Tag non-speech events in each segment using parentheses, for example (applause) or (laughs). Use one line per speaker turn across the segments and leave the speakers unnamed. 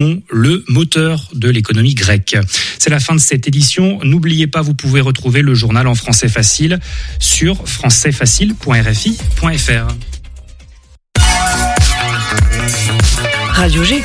le moteur de l'économie grecque. C'est la fin de cette édition. N'oubliez pas, vous pouvez retrouver le journal en français facile sur françaisfacile.rfi.fr.
Radio G.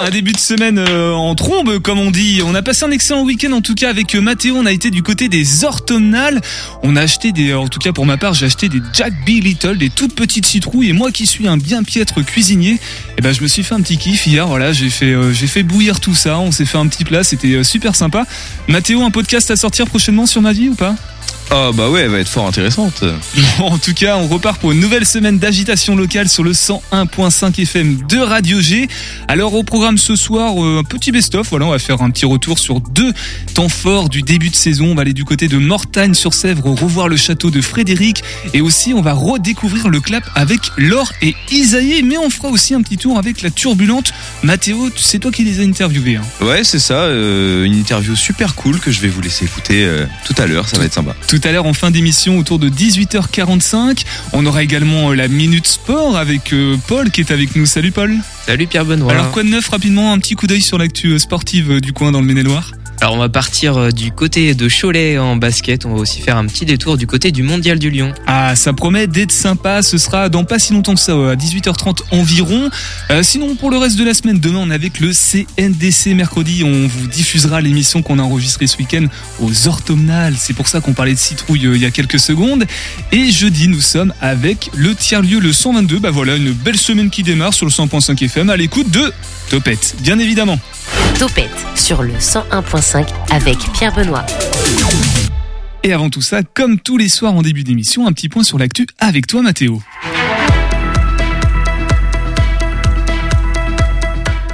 Un- début de semaine euh, en trombe, comme on dit. On a passé un excellent week-end, en tout cas, avec euh, Mathéo. On a été du côté des orthomnales. On a acheté des, en tout cas pour ma part, j'ai acheté des Jack B. Little, des toutes petites citrouilles. Et moi qui suis un bien piètre cuisinier, eh ben, je me suis fait un petit kiff hier. Voilà, j'ai fait, euh, j'ai fait bouillir tout ça. On s'est fait un petit plat. C'était super sympa. Mathéo, un podcast à sortir prochainement sur ma vie ou pas?
Ah bah ouais, elle va être fort intéressante.
Bon, en tout cas, on repart pour une nouvelle semaine d'agitation locale sur le 101.5 FM de Radio G. Alors au programme ce soir, euh, un petit best-of. Voilà, on va faire un petit retour sur deux temps forts du début de saison. On va aller du côté de Mortagne-sur-Sèvre, revoir le château de Frédéric. Et aussi, on va redécouvrir le clap avec Laure et Isaïe. Mais on fera aussi un petit tour avec la turbulente. Mathéo, c'est toi qui les as interviewés. Hein.
Ouais, c'est ça, euh, une interview super cool que je vais vous laisser écouter euh, tout à l'heure, ça va être sympa.
Tout à l'heure en fin d'émission autour de 18h45. On aura également euh, la Minute Sport avec euh, Paul qui est avec nous. Salut Paul.
Salut Pierre Benoît.
Alors quoi de neuf rapidement, un petit coup d'œil sur l'actu euh, sportive du coin dans le Maine-et-Loire?
Alors on va partir euh, du côté de Cholet en basket. On va aussi faire un petit détour du côté du Mondial du Lyon.
Ah, ça promet d'être sympa. Ce sera dans pas si longtemps que ça, euh, à 18h30 environ. Euh, sinon, pour le reste de la semaine, demain, on est avec le CNDC mercredi. On vous diffusera l'émission qu'on a enregistrée ce week-end aux orthomnales. C'est pour ça qu'on parlait de citrouille il y a quelques secondes. Et jeudi, nous sommes avec le tiers-lieu, le 122. Bah voilà, une belle semaine qui démarre sur le 100.5 FM à l'écoute de Topette, bien évidemment.
Topette sur le 101.5 avec Pierre Benoît.
Et avant tout ça, comme tous les soirs en début d'émission, un petit point sur l'actu avec toi, Mathéo.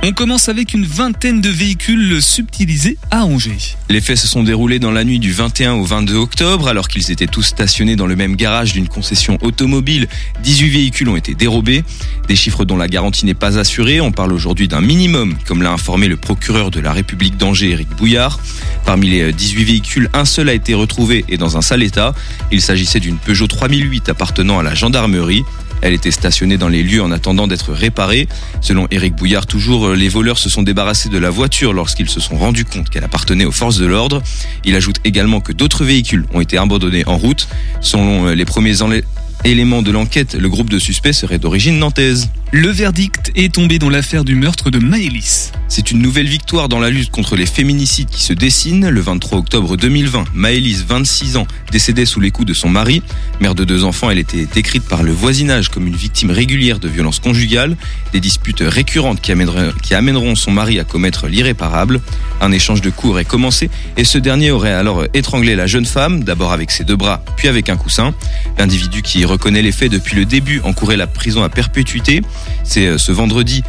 On commence avec une vingtaine de véhicules subtilisés à Angers.
Les faits se sont déroulés dans la nuit du 21 au 22 octobre, alors qu'ils étaient tous stationnés dans le même garage d'une concession automobile. 18 véhicules ont été dérobés, des chiffres dont la garantie n'est pas assurée. On parle aujourd'hui d'un minimum, comme l'a informé le procureur de la République d'Angers, Éric Bouillard. Parmi les 18 véhicules, un seul a été retrouvé et dans un sale état. Il s'agissait d'une Peugeot 3008 appartenant à la gendarmerie. Elle était stationnée dans les lieux en attendant d'être réparée. Selon Éric Bouillard, toujours, les voleurs se sont débarrassés de la voiture lorsqu'ils se sont rendus compte qu'elle appartenait aux forces de l'ordre. Il ajoute également que d'autres véhicules ont été abandonnés en route. Selon les premiers enlè- éléments de l'enquête, le groupe de suspects serait d'origine nantaise.
Le verdict est tombé dans l'affaire du meurtre de Maëlys.
C'est une nouvelle victoire dans la lutte contre les féminicides qui se dessine. Le 23 octobre 2020, Maëlys, 26 ans, décédait sous les coups de son mari. Mère de deux enfants, elle était décrite par le voisinage comme une victime régulière de violences conjugales, des disputes récurrentes qui amèneront, qui amèneront son mari à commettre l'irréparable. Un échange de coups aurait commencé et ce dernier aurait alors étranglé la jeune femme, d'abord avec ses deux bras, puis avec un coussin. L'individu qui reconnaît les faits depuis le début encourait la prison à perpétuité. C'est euh, ce vendredi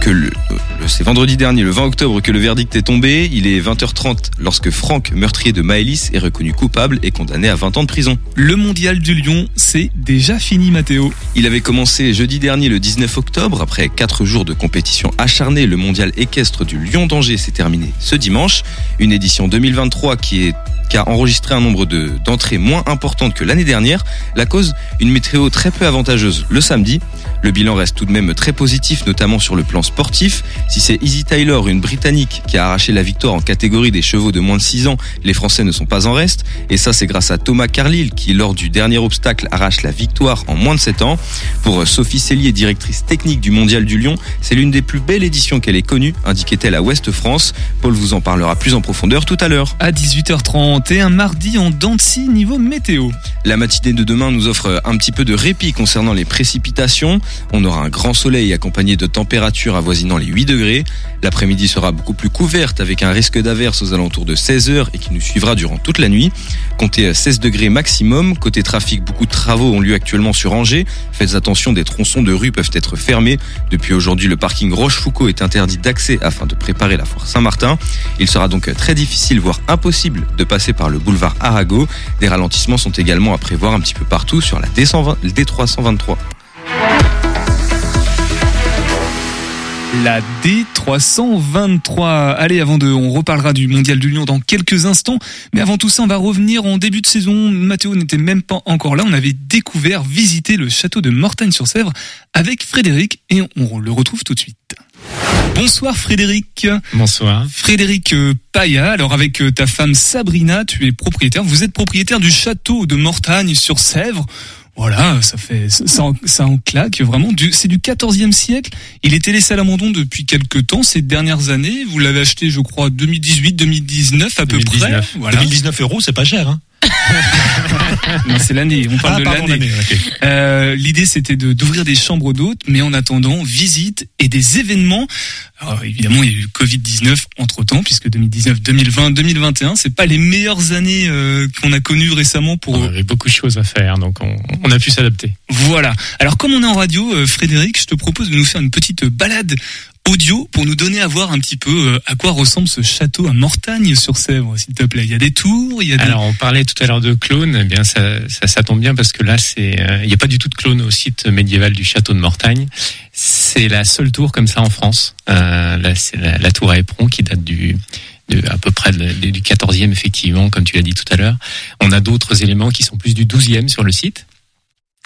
que le, euh, le- c'est vendredi dernier, le 20 octobre, que le verdict est tombé. Il est 20h30 lorsque Franck, meurtrier de Maëlys, est reconnu coupable et condamné à 20 ans de prison.
Le mondial du Lyon, c'est déjà fini, Mathéo.
Il avait commencé jeudi dernier, le 19 octobre. Après quatre jours de compétition acharnée, le mondial équestre du Lyon d'Angers s'est terminé ce dimanche. Une édition 2023 qui est qui a enregistré un nombre de d'entrées moins importantes que l'année dernière. La cause, une météo très peu avantageuse le samedi. Le bilan reste tout de même très positif, notamment sur le plan sportif. Si c'est Easy Taylor, une Britannique, qui a arraché la victoire en catégorie des chevaux de moins de 6 ans, les Français ne sont pas en reste. Et ça, c'est grâce à Thomas Carlyle, qui, lors du dernier obstacle, arrache la victoire en moins de 7 ans. Pour Sophie Cellier, directrice technique du Mondial du Lyon, c'est l'une des plus belles éditions qu'elle ait connues, indiquait-elle à Ouest France. Paul vous en parlera plus en profondeur tout à l'heure.
À 18h30 et un mardi en Dancy niveau météo.
La matinée de demain nous offre un petit peu de répit concernant les précipitations. On aura un grand soleil accompagné de températures avoisinant les 8 degrés. L'après-midi sera beaucoup plus couverte avec un risque d'averse aux alentours de 16 heures et qui nous suivra durant toute la nuit. Comptez 16 degrés maximum. Côté trafic, beaucoup de travaux ont lieu actuellement sur Angers. Faites attention, des tronçons de rue peuvent être fermés. Depuis aujourd'hui, le parking Rochefoucauld est interdit d'accès afin de préparer la foire Saint-Martin. Il sera donc très difficile, voire impossible, de passer par le boulevard Arago. Des ralentissements sont également à prévoir un petit peu partout sur la D120 D323.
La D323. Allez, avant de, on reparlera du Mondial du Lyon dans quelques instants. Mais avant tout ça, on va revenir en début de saison. Mathéo n'était même pas encore là. On avait découvert, visité le château de Mortagne-sur-Sèvre avec Frédéric et on le retrouve tout de suite. Bonsoir Frédéric.
Bonsoir.
Frédéric euh, Paya, alors avec euh, ta femme Sabrina, tu es propriétaire, vous êtes propriétaire du château de Mortagne sur Sèvre. Voilà, ça fait ça, en, ça en claque vraiment. C'est du 14e siècle. Il était laissé à l'abandon depuis quelques temps. Ces dernières années, vous l'avez acheté, je crois, 2018, 2019 à peu près.
Voilà. 2019 euros, c'est pas cher. Hein
c'est l'année. On parle
ah,
de l'année. Euh, L'idée, c'était d'ouvrir des chambres d'hôtes, mais en attendant, visite et des événements. Alors, évidemment, il y a eu Covid-19 entre temps, puisque 2019, 2020, 2021, c'est pas les meilleures années euh, qu'on a connues récemment pour.
On avait beaucoup de choses à faire, donc on, on a pu s'adapter.
Voilà. Alors, comme on est en radio, euh, Frédéric, je te propose de nous faire une petite balade audio pour nous donner à voir un petit peu euh, à quoi ressemble ce château à Mortagne sur Sèvres, s'il te plaît. Il y a des tours, il y a des...
Alors on parlait tout à l'heure de clones, eh bien ça, ça, ça, tombe bien parce que là c'est euh, il n'y a pas du tout de clone au site médiéval du château de Mortagne. C'est la seule tour comme ça en France. Euh, là c'est la, tour à éperon qui date du de, à peu près du 14e effectivement, comme tu l'as dit tout à l'heure. On a d'autres éléments qui sont plus du 12e sur le site.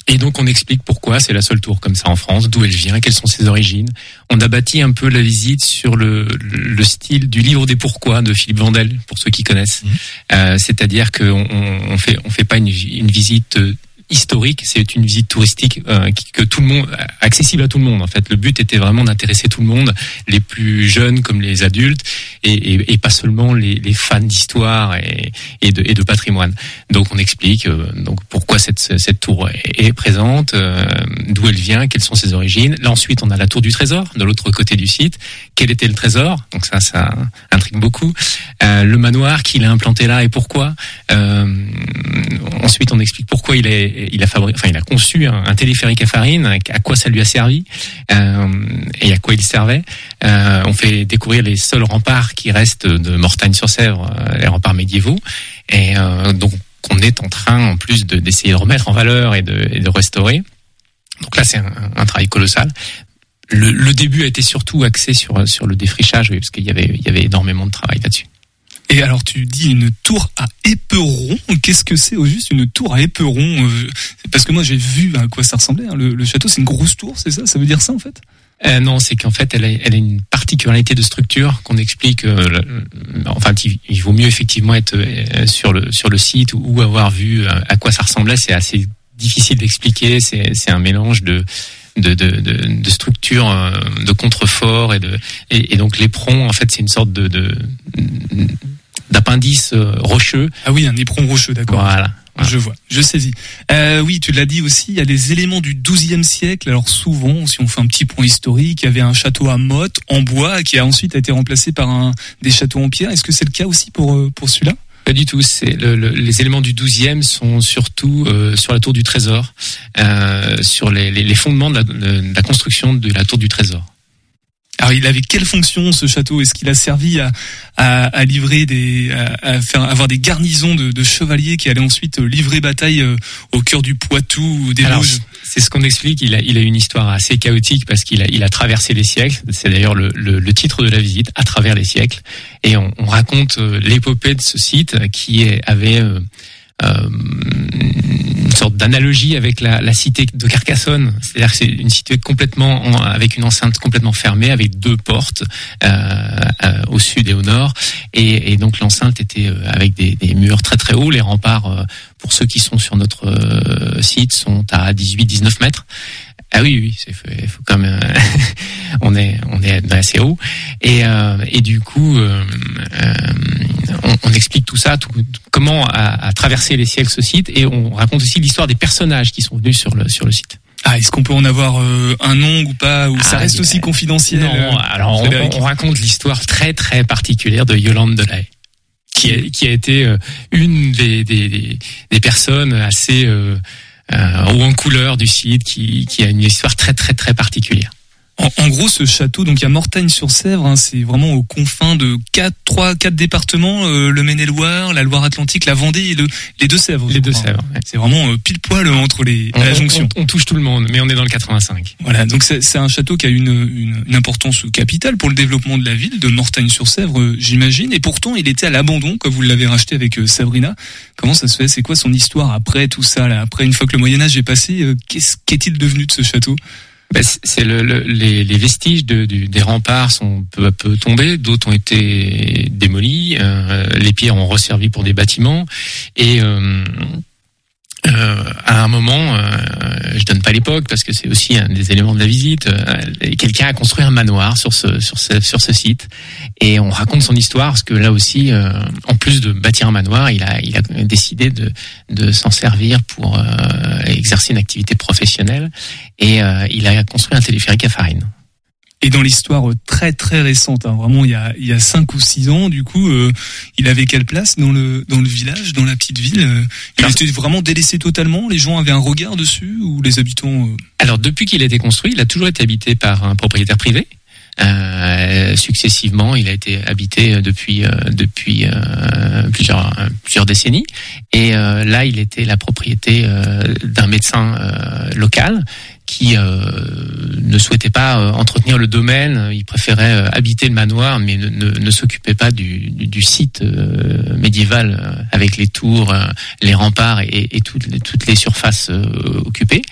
Et donc on explique pourquoi c'est la seule tour comme ça en France, d'où elle vient, quelles sont ses origines. On a bâti un peu la visite sur le, le style du livre des pourquoi de Philippe Vandel, pour ceux qui connaissent. Mmh. Euh, C'est-à-dire qu'on on fait on fait pas une, une visite historique, c'est une visite touristique euh, que tout le monde accessible à tout le monde en fait. Le but était vraiment d'intéresser tout le monde, les plus jeunes comme les adultes, et, et, et pas seulement les, les fans d'histoire et, et, de, et de patrimoine. Donc on explique euh, donc pourquoi cette, cette tour est, présente, euh, d'où elle vient, quelles sont ses origines. Là ensuite on a la tour du trésor de l'autre côté du site. Quel était le trésor? Donc ça ça intrigue beaucoup. le manoir qu'il a implanté là et pourquoi. ensuite on explique pourquoi il est il a conçu un, téléphérique à farine. À quoi ça lui a servi euh, et à quoi il servait. Euh, on fait découvrir les seuls remparts qui restent de Mortagne-sur-Sèvre, euh, les remparts médiévaux. Et donc on est en train, en plus d'essayer de, remettre en valeur et de, de restaurer. Donc là, c'est un, travail colossal. Le, début a été surtout axé sur le défrichage, parce qu'il y avait y avait énormément de travail là-dessus.
Et alors tu dis une tour à éperon. Qu'est-ce que c'est au juste une tour à éperon euh, Parce que moi j'ai vu à quoi ça ressemblait. Hein. Le, château c'est une grosse tour, c'est ça? Ça veut dire ça en fait?
Euh, non, c'est qu'en fait, elle a, une particularité de structure qu'on explique. Euh, enfin, il, vaut mieux effectivement être euh, sur le sur le site ou, avoir vu à quoi ça ressemblait. C'est assez difficile d'expliquer. C'est un mélange de de, de, de, de structure de contrefort et de et, et donc l'éperon en fait c'est une sorte de, de d'appendice euh, rocheux.
Ah oui, un éperon rocheux, d'accord.
Voilà.
Je vois, je saisis. Euh, oui, tu l'as dit aussi, il y a des éléments du XIIe siècle. Alors souvent, si on fait un petit point historique, il y avait un château à motte en bois qui a ensuite été remplacé par un des châteaux en pierre. Est-ce que c'est le cas aussi pour euh, pour celui-là?
Pas du tout. Le, les éléments du 12e sont surtout euh, sur la tour du Trésor, euh, sur les, fondements de la, construction de la tour du Trésor.
Alors, il avait quelle fonction ce château? Est-ce qu'il a servi à, à, à livrer des, à, faire avoir des garnisons de, de, chevaliers qui allaient ensuite livrer bataille euh, au cœur du Poitou ou des
Alors, C'est ce qu'on explique. Il a, il a une histoire assez chaotique parce qu'il a, il a traversé les siècles. C'est d'ailleurs le, le, le, titre de la visite, à travers les siècles. Et on, on raconte euh, l'épopée de ce site qui avait euh, euh, une sorte d'analogie avec la, la, cité de Carcassonne. C'est-à-dire que c'est une cité complètement avec une enceinte complètement fermée, avec deux portes euh, euh, au sud et au nord. Et, et donc l'enceinte était euh, avec des, des, murs très très hauts. Les remparts, euh, pour ceux qui sont sur notre site, sont à 18-19 mètres. Ah oui, oui, il faut quand même. (laughs) on est, on est assez haut, et euh, et du coup, euh, explique tout ça, tout, comment a, a, traversé les siècles ce site, et on raconte aussi l'histoire des personnages qui sont venus sur le sur le site.
Ah, est-ce qu'on peut en avoir euh, un nom ou pas ou ça ah, reste aussi confidentiel
Non, alors on, on, raconte l'histoire très très particulière de Yolande Delay qui a, qui a été une des, des, des personnes assez euh, ou en couleur du site qui, qui a une histoire très très très particulière.
En, en gros, ce château, donc il y a Mortagne-sur-Sèvre, hein, c'est vraiment aux confins de quatre, trois, quatre départements, euh, le Maine-et-Loire, la Loire-Atlantique, la Vendée et le- les Deux-Sèvres.
Les deux
crois.
Sèvres. ouais.
C'est vraiment euh, pile poil entre les à
On,
la
on-
jonction.
on- on touche tout le monde, mais on est dans le 85.
Voilà, donc c'est un château qui a une, une, une importance capitale pour le développement de la ville de Mortagne-sur-Sèvre, euh, j'imagine. Et pourtant, il était à l'abandon quand vous l'avez racheté avec euh, Sabrina. Comment ça se fait? C'est quoi son histoire après tout ça là? Après, une fois que le Moyen Âge est passé, euh, qu'est-ce qu'est-il devenu de ce château?
Ben, c'est- c'est le, le- les, vestiges de, du- des remparts sont peu à peu tombés, d'autres ont été démolis, euh, les pierres ont resservi pour des bâtiments et euh, à un moment, euh, je donne pas l'époque parce que c'est aussi un des éléments de la visite. euh, Quelqu'un a construit un manoir sur ce sur ce sur ce site et on raconte son histoire parce que là aussi, euh, en plus de bâtir un manoir, il a il a décidé de de s'en servir pour euh, exercer une activité professionnelle et il a construit un téléphérique à farine.
Et dans l'histoire euh, très très récente, hein, vraiment il y a il y a cinq ou six ans, du coup, euh, il avait quelle place dans le dans le village, dans la petite ville euh, Il
Alors-
était vraiment délaissé totalement. Les gens avaient un regard dessus ou les habitants euh,
Alors depuis qu'il a été construit, il a toujours été habité par un propriétaire privé. Euh, successivement, il a été habité depuis euh, depuis euh, plusieurs euh, plusieurs décennies. Et euh, là, il était la propriété euh, d'un médecin euh, local qui euh, ne souhaitait pas euh, entretenir le domaine. Il préférait euh, habiter le manoir, mais ne, ne, ne s'occupait pas du, du, du site euh, médiéval avec les tours, les remparts et, et toutes, les, toutes les surfaces euh, occupées.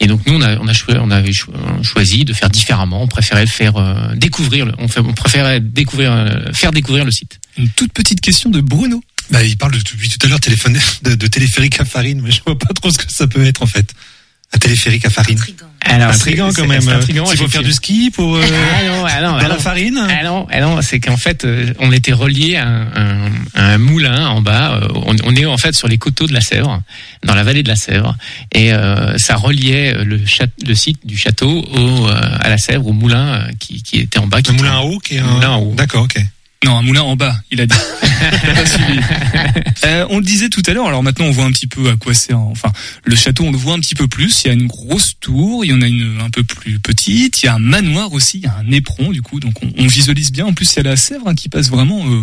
Et donc nous, on, a, on, a choi- on avait cho- choisi de faire différemment. On préférait faire euh, découvrir, le- on, fait, on préférait découvrir, euh, faire découvrir le site.
Une toute petite question de Bruno.
Bah, il parle de- depuis tout à l'heure de, de téléphérique à farine, mais je vois pas trop ce que ça peut être en fait. Un téléphérique à farine.
Alors,
intriguant
c'est-
quand même. Il faut faire du ski pour euh,
Ah non, ah non,
dans
ah
la
non.
farine.
Ah non, ah non, c'est qu'en fait, euh, on était relié à un, un- à un moulin en bas. Euh, On, on est en fait sur les coteaux de la Sèvre, dans la vallée de la Sèvre, et euh, ça reliait le, le site du château au, euh, à la Sèvre, au moulin euh, qui, qui était en bas. qui
Un moulin à eau qui est
Un
un...
moulin à eau.
D'accord, ok.
Non, un moulin en bas, il a dit. T'as pas suivi. Euh, on le disait tout à l'heure, alors maintenant on voit un petit peu à quoi sert. Enfin, le château, on le voit un petit peu plus. Il y a une grosse tour, il y en a une un peu plus petite. Il y a un manoir aussi, il y a un éperon du coup, donc on, on visualise bien. En plus, il y a la Sèvre hein, qui passe vraiment euh,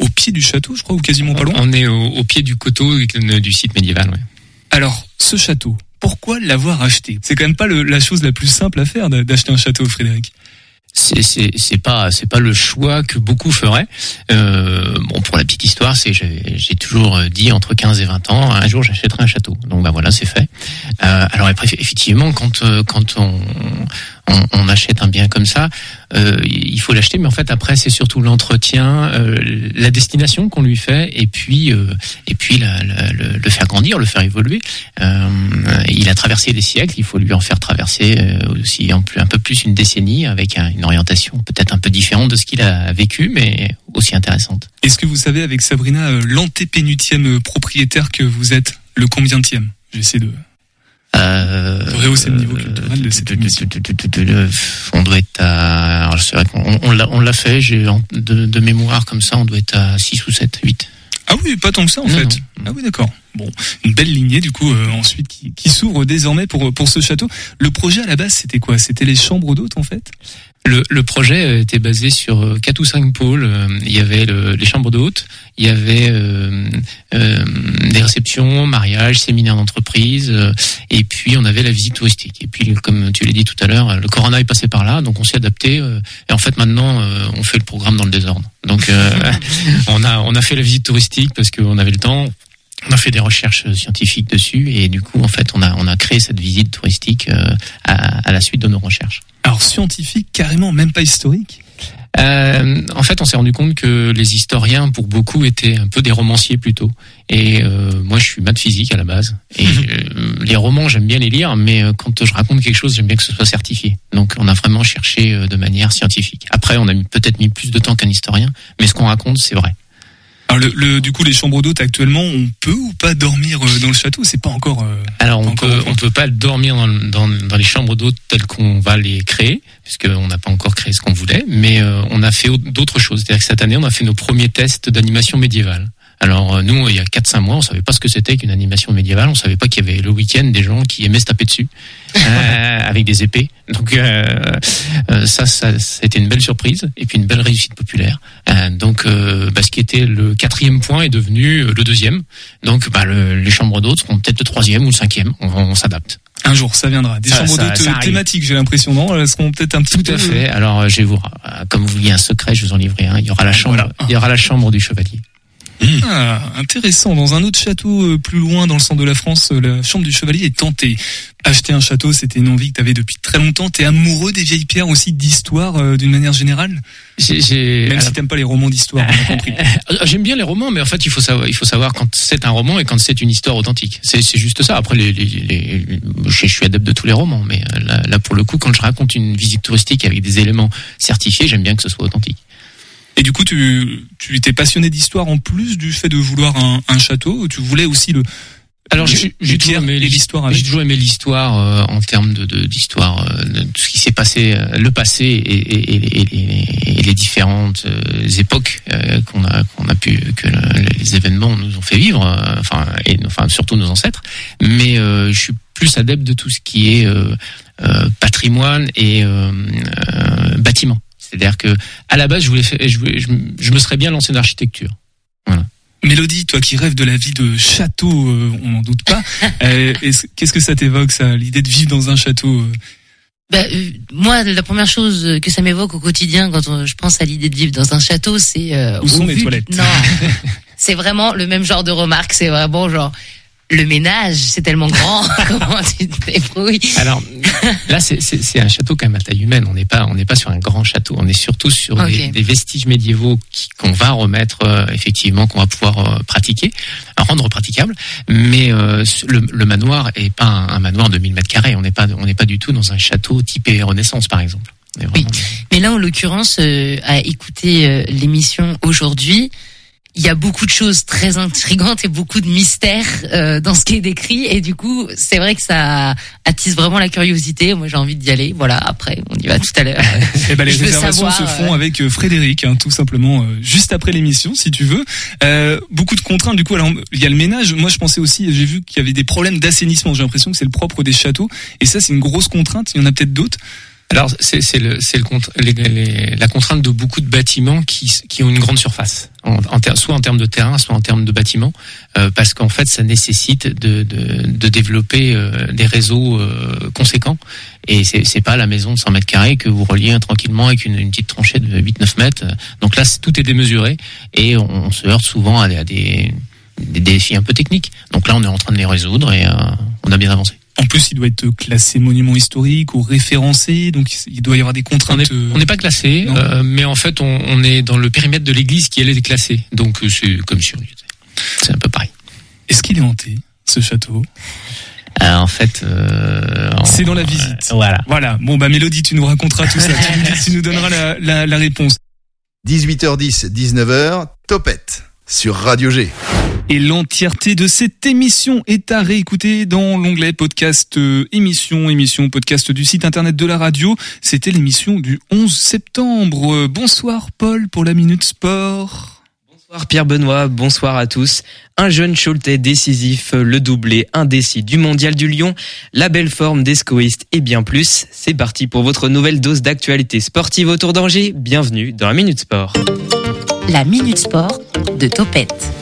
au pied du château, je crois, ou quasiment pas loin.
On est au, au pied du coteau du site médiéval. Ouais.
Alors, ce château, pourquoi l'avoir acheté? C'est quand même pas le- la chose la plus simple à faire d'a- d'acheter un château, Frédéric.
C'est pas c'est pas le choix que beaucoup feraient. Euh, bon pour la petite histoire, c'est j'ai toujours dit entre 15 et 20 ans, un jour j'achèterai un château. Donc bah voilà, c'est fait. Euh, alors effectivement quand euh, quand on, on on achète un bien comme ça, euh, il faut l'acheter, mais en fait après c'est surtout l'entretien, euh, la destination qu'on lui fait, et puis euh, et puis le, le faire grandir, le faire évoluer. Euh, il a traversé des siècles, il faut lui en faire traverser euh, aussi un peu plus une décennie avec un- une orientation peut-être un peu différente de ce qu'il a vécu, mais aussi intéressante.
Est-ce que vous savez avec Sabrina euh, l'antépénutième propriétaire que vous êtes, le combientième J'essaie De rehausser le niveau culturel de cette
euh,
émission.
On doit être à. alors, c'est vrai qu'on on l'a on l'a fait. J'ai de, mémoire comme ça, on doit être à 6 ou 7, 8.
Ah oui, pas tant que ça en
Non,
fait.
non.
Ah oui, d'accord. Bon, une belle lignée du coup euh, ensuite qui, qui s'ouvre désormais pour pour ce château. Le projet à la base, c'était quoi? C'était les chambres d'hôtes en fait?
Le, le projet euh, était basé sur euh, quatre ou cinq pôles. Euh, Il y avait le- les chambres d'hôtes, il y avait euh, euh, des réceptions, mariages, séminaires d'entreprise, et puis on avait la visite touristique. Et puis, comme tu l'as dit tout à l'heure, le corona est passé par là, donc on s'est adapté. et en fait, maintenant, on fait le programme dans le désordre. Donc, euh, (laughs) on a on a fait la visite touristique parce qu'on avait le temps. On a fait des recherches scientifiques dessus et du coup, en fait, on a on a créé cette visite touristique euh, à, à la suite de nos recherches.
Alors scientifique, carrément, même pas historique?
Euh, en fait, on s'est rendu compte que les historiens, pour beaucoup, étaient un peu des romanciers plutôt. Et euh, moi, je suis maths physique à la base. Et (laughs) euh, les romans, j'aime bien les lire, mais euh, quand je raconte quelque chose, j'aime bien que ce soit certifié. Donc, on a vraiment cherché euh, de manière scientifique. Après, on a peut-être mis plus de temps qu'un historien, mais ce qu'on raconte, c'est vrai.
Alors le, le- du coup, les chambres d'hôtes actuellement, on peut ou pas dormir euh, dans le château? C'est pas encore. euh,
Alors, on peut, on peut pas dormir dans, dans, dans les chambres d'hôtes telles qu'on va les créer, puisqu'on n'a pas encore créé ce qu'on voulait, mais euh, on a fait au- d'autres choses. C'est-à-dire que cette année, on a fait nos premiers tests d'animation médiévale. Alors euh, nous, il y a 4-5 mois, on savait pas ce que c'était qu'une animation médiévale. On savait pas qu'il y avait le week-end des gens qui aimaient se taper dessus (laughs) euh, avec des épées. Donc euh, euh, ça, ça, c'était une belle surprise et puis une belle réussite populaire. Euh, donc euh, bah, ce qui était le quatrième point est devenu le deuxième. Donc bah, le- les chambres d'hôtes seront peut-être le troisième ou le cinquième. On, on s'adapte.
Un jour, ça viendra. Des
Ça-
chambres
ça-
d'hôtes
ça
thématiques, j'ai l'impression, non? Elles seront peut-être un petit
Tout à fait. Alors je vais vous, comme vous vouliez un secret, je vous en livrer un. Il y aura la chambre,
Voilà.
il y aura la chambre du chevalier.
Ah, intéressant. Dans un autre château euh, plus loin dans le centre de la France, euh, la chambre du chevalier est tentée. Acheter un château, c'était une envie que tu avais depuis très longtemps. T'es amoureux des vieilles pierres aussi, d'histoire euh, d'une manière générale?
J'ai- j'ai-
Même si t'aimes pas les romans d'histoire, on a compris. (laughs)
Euh, J'aime bien les romans, mais en fait, il faut savoir, il faut savoir quand c'est un roman et quand c'est une histoire authentique. C'est c'est juste ça. Après, les, les, les- je, suis adepte de tous les romans, mais euh, là, là, pour le coup, quand je raconte une visite touristique avec des éléments certifiés, j'aime bien que ce soit authentique.
Et du coup, tu, tu étais passionné d'histoire en plus du fait de vouloir un, un château. Tu voulais aussi le.
Alors, j'ai toujours aimé
l'histoire.
J'ai toujours aimé l'histoire euh, en termes de de- d'histoire, euh, de tout ce qui s'est passé, euh, le passé et, et, et- et les, et les différentes euh, époques euh, qu'on a qu'on a pu que le- les événements nous ont fait vivre, euh, enfin et enfin surtout nos ancêtres. Mais euh, je suis plus adepte de tout ce qui est patrimoine et bâtiment. C'est-à-dire que à la base, je voulais, faire- je, voulais- je, me- je me serais bien lancé dans l'architecture.
Mélodie, toi qui rêves de la vie de château, euh, on n'en doute pas. (laughs) euh, est-ce- Qu'est-ce que ça t'évoque, ça, l'idée de vivre dans un château euh
Bah, euh, moi, la première chose que ça m'évoque au quotidien quand on- je pense à l'idée de vivre dans un château, c'est euh,
Où sont les toilettes?
Non, (laughs) c'est vraiment le même genre de remarque. C'est vraiment genre le ménage, c'est tellement grand. (laughs) Comment tu te débrouilles
Alors là, c'est- un château quand même à taille humaine. On n'est pas, on n'est pas sur un grand château. On est surtout sur des, vestiges médiévaux qu'on va remettre euh, effectivement, qu'on va pouvoir euh, pratiquer, rendre praticable. Mais euh, le, le manoir est pas un, un manoir de 1000 mètres carrés. On n'est pas, on n'est pas du tout dans un château typé Renaissance, par exemple. Vraiment-
Mais là, en l'occurrence, euh, à écouter l'émission aujourd'hui, il y a beaucoup de choses très intrigantes et beaucoup de mystères euh, dans ce qui est décrit. Et du coup, c'est vrai que ça attise vraiment la curiosité. Moi, j'ai envie d'y aller. Voilà, après, on y va tout à l'heure. (laughs)
Eh ben, les réservations
savoir,
se font
euh,
avec euh, Frédéric, hein, tout simplement, euh, juste après l'émission, si tu veux. Euh, beaucoup de contraintes, du coup. Alors, il y a le ménage. Moi, je pensais aussi, j'ai vu qu'il y avait des problèmes d'assainissement. J'ai l'impression que c'est le propre des châteaux. Et ça, c'est une grosse contrainte. Il y en a peut-être d'autres.
Alors c'est le le les- les- la contrainte de beaucoup de bâtiments qui qui ont une grande surface, en, soit en termes de terrain, soit en termes de bâtiments, euh, parce qu'en fait ça nécessite de de, de développer euh, des réseaux euh, conséquents. Et c'est pas la maison de 100 mètres carrés que vous reliez tranquillement avec une, une petite tranchée de 8-9 mètres. Donc là tout est démesuré et on, on se heurte souvent à à des des défis un peu techniques. Donc là on est en train de les résoudre et euh, on a bien avancé.
En plus, il doit être classé monument historique ou référencé. Donc, il doit y avoir des
On
contraintes. euh,
on n'est pas classé, euh, mais en fait, on, on est dans le périmètre de l'église qui elle est classée. Donc c'est comme si on y était. C'est un peu pareil.
Est-ce qu'il est hanté, ce château?
Euh, en fait, euh, on-
C'est dans la visite.
euh, voilà.
Voilà. Bon, bah, Mélodie, tu nous raconteras tout ça. tu, nous, dis- tu nous donneras la, la, la réponse.
18h10, 19h, Topette sur Radio G.
Et l'entièreté de cette émission est à réécouter dans l'onglet podcast euh, émission, émission podcast du site internet de la radio. C'était l'émission du 11 septembre. Euh, Bonsoir Paul pour la Minute Sport.
Bonsoir Pierre Benoît, bonsoir à tous. Un jeune Choletais décisif, le doublé indécis du mondial du Lyon, la belle forme des scoïstes et bien plus. C'est parti pour votre nouvelle dose d'actualité sportive autour d'Angers. Bienvenue dans la Minute Sport.
La Minute Sport de Topette.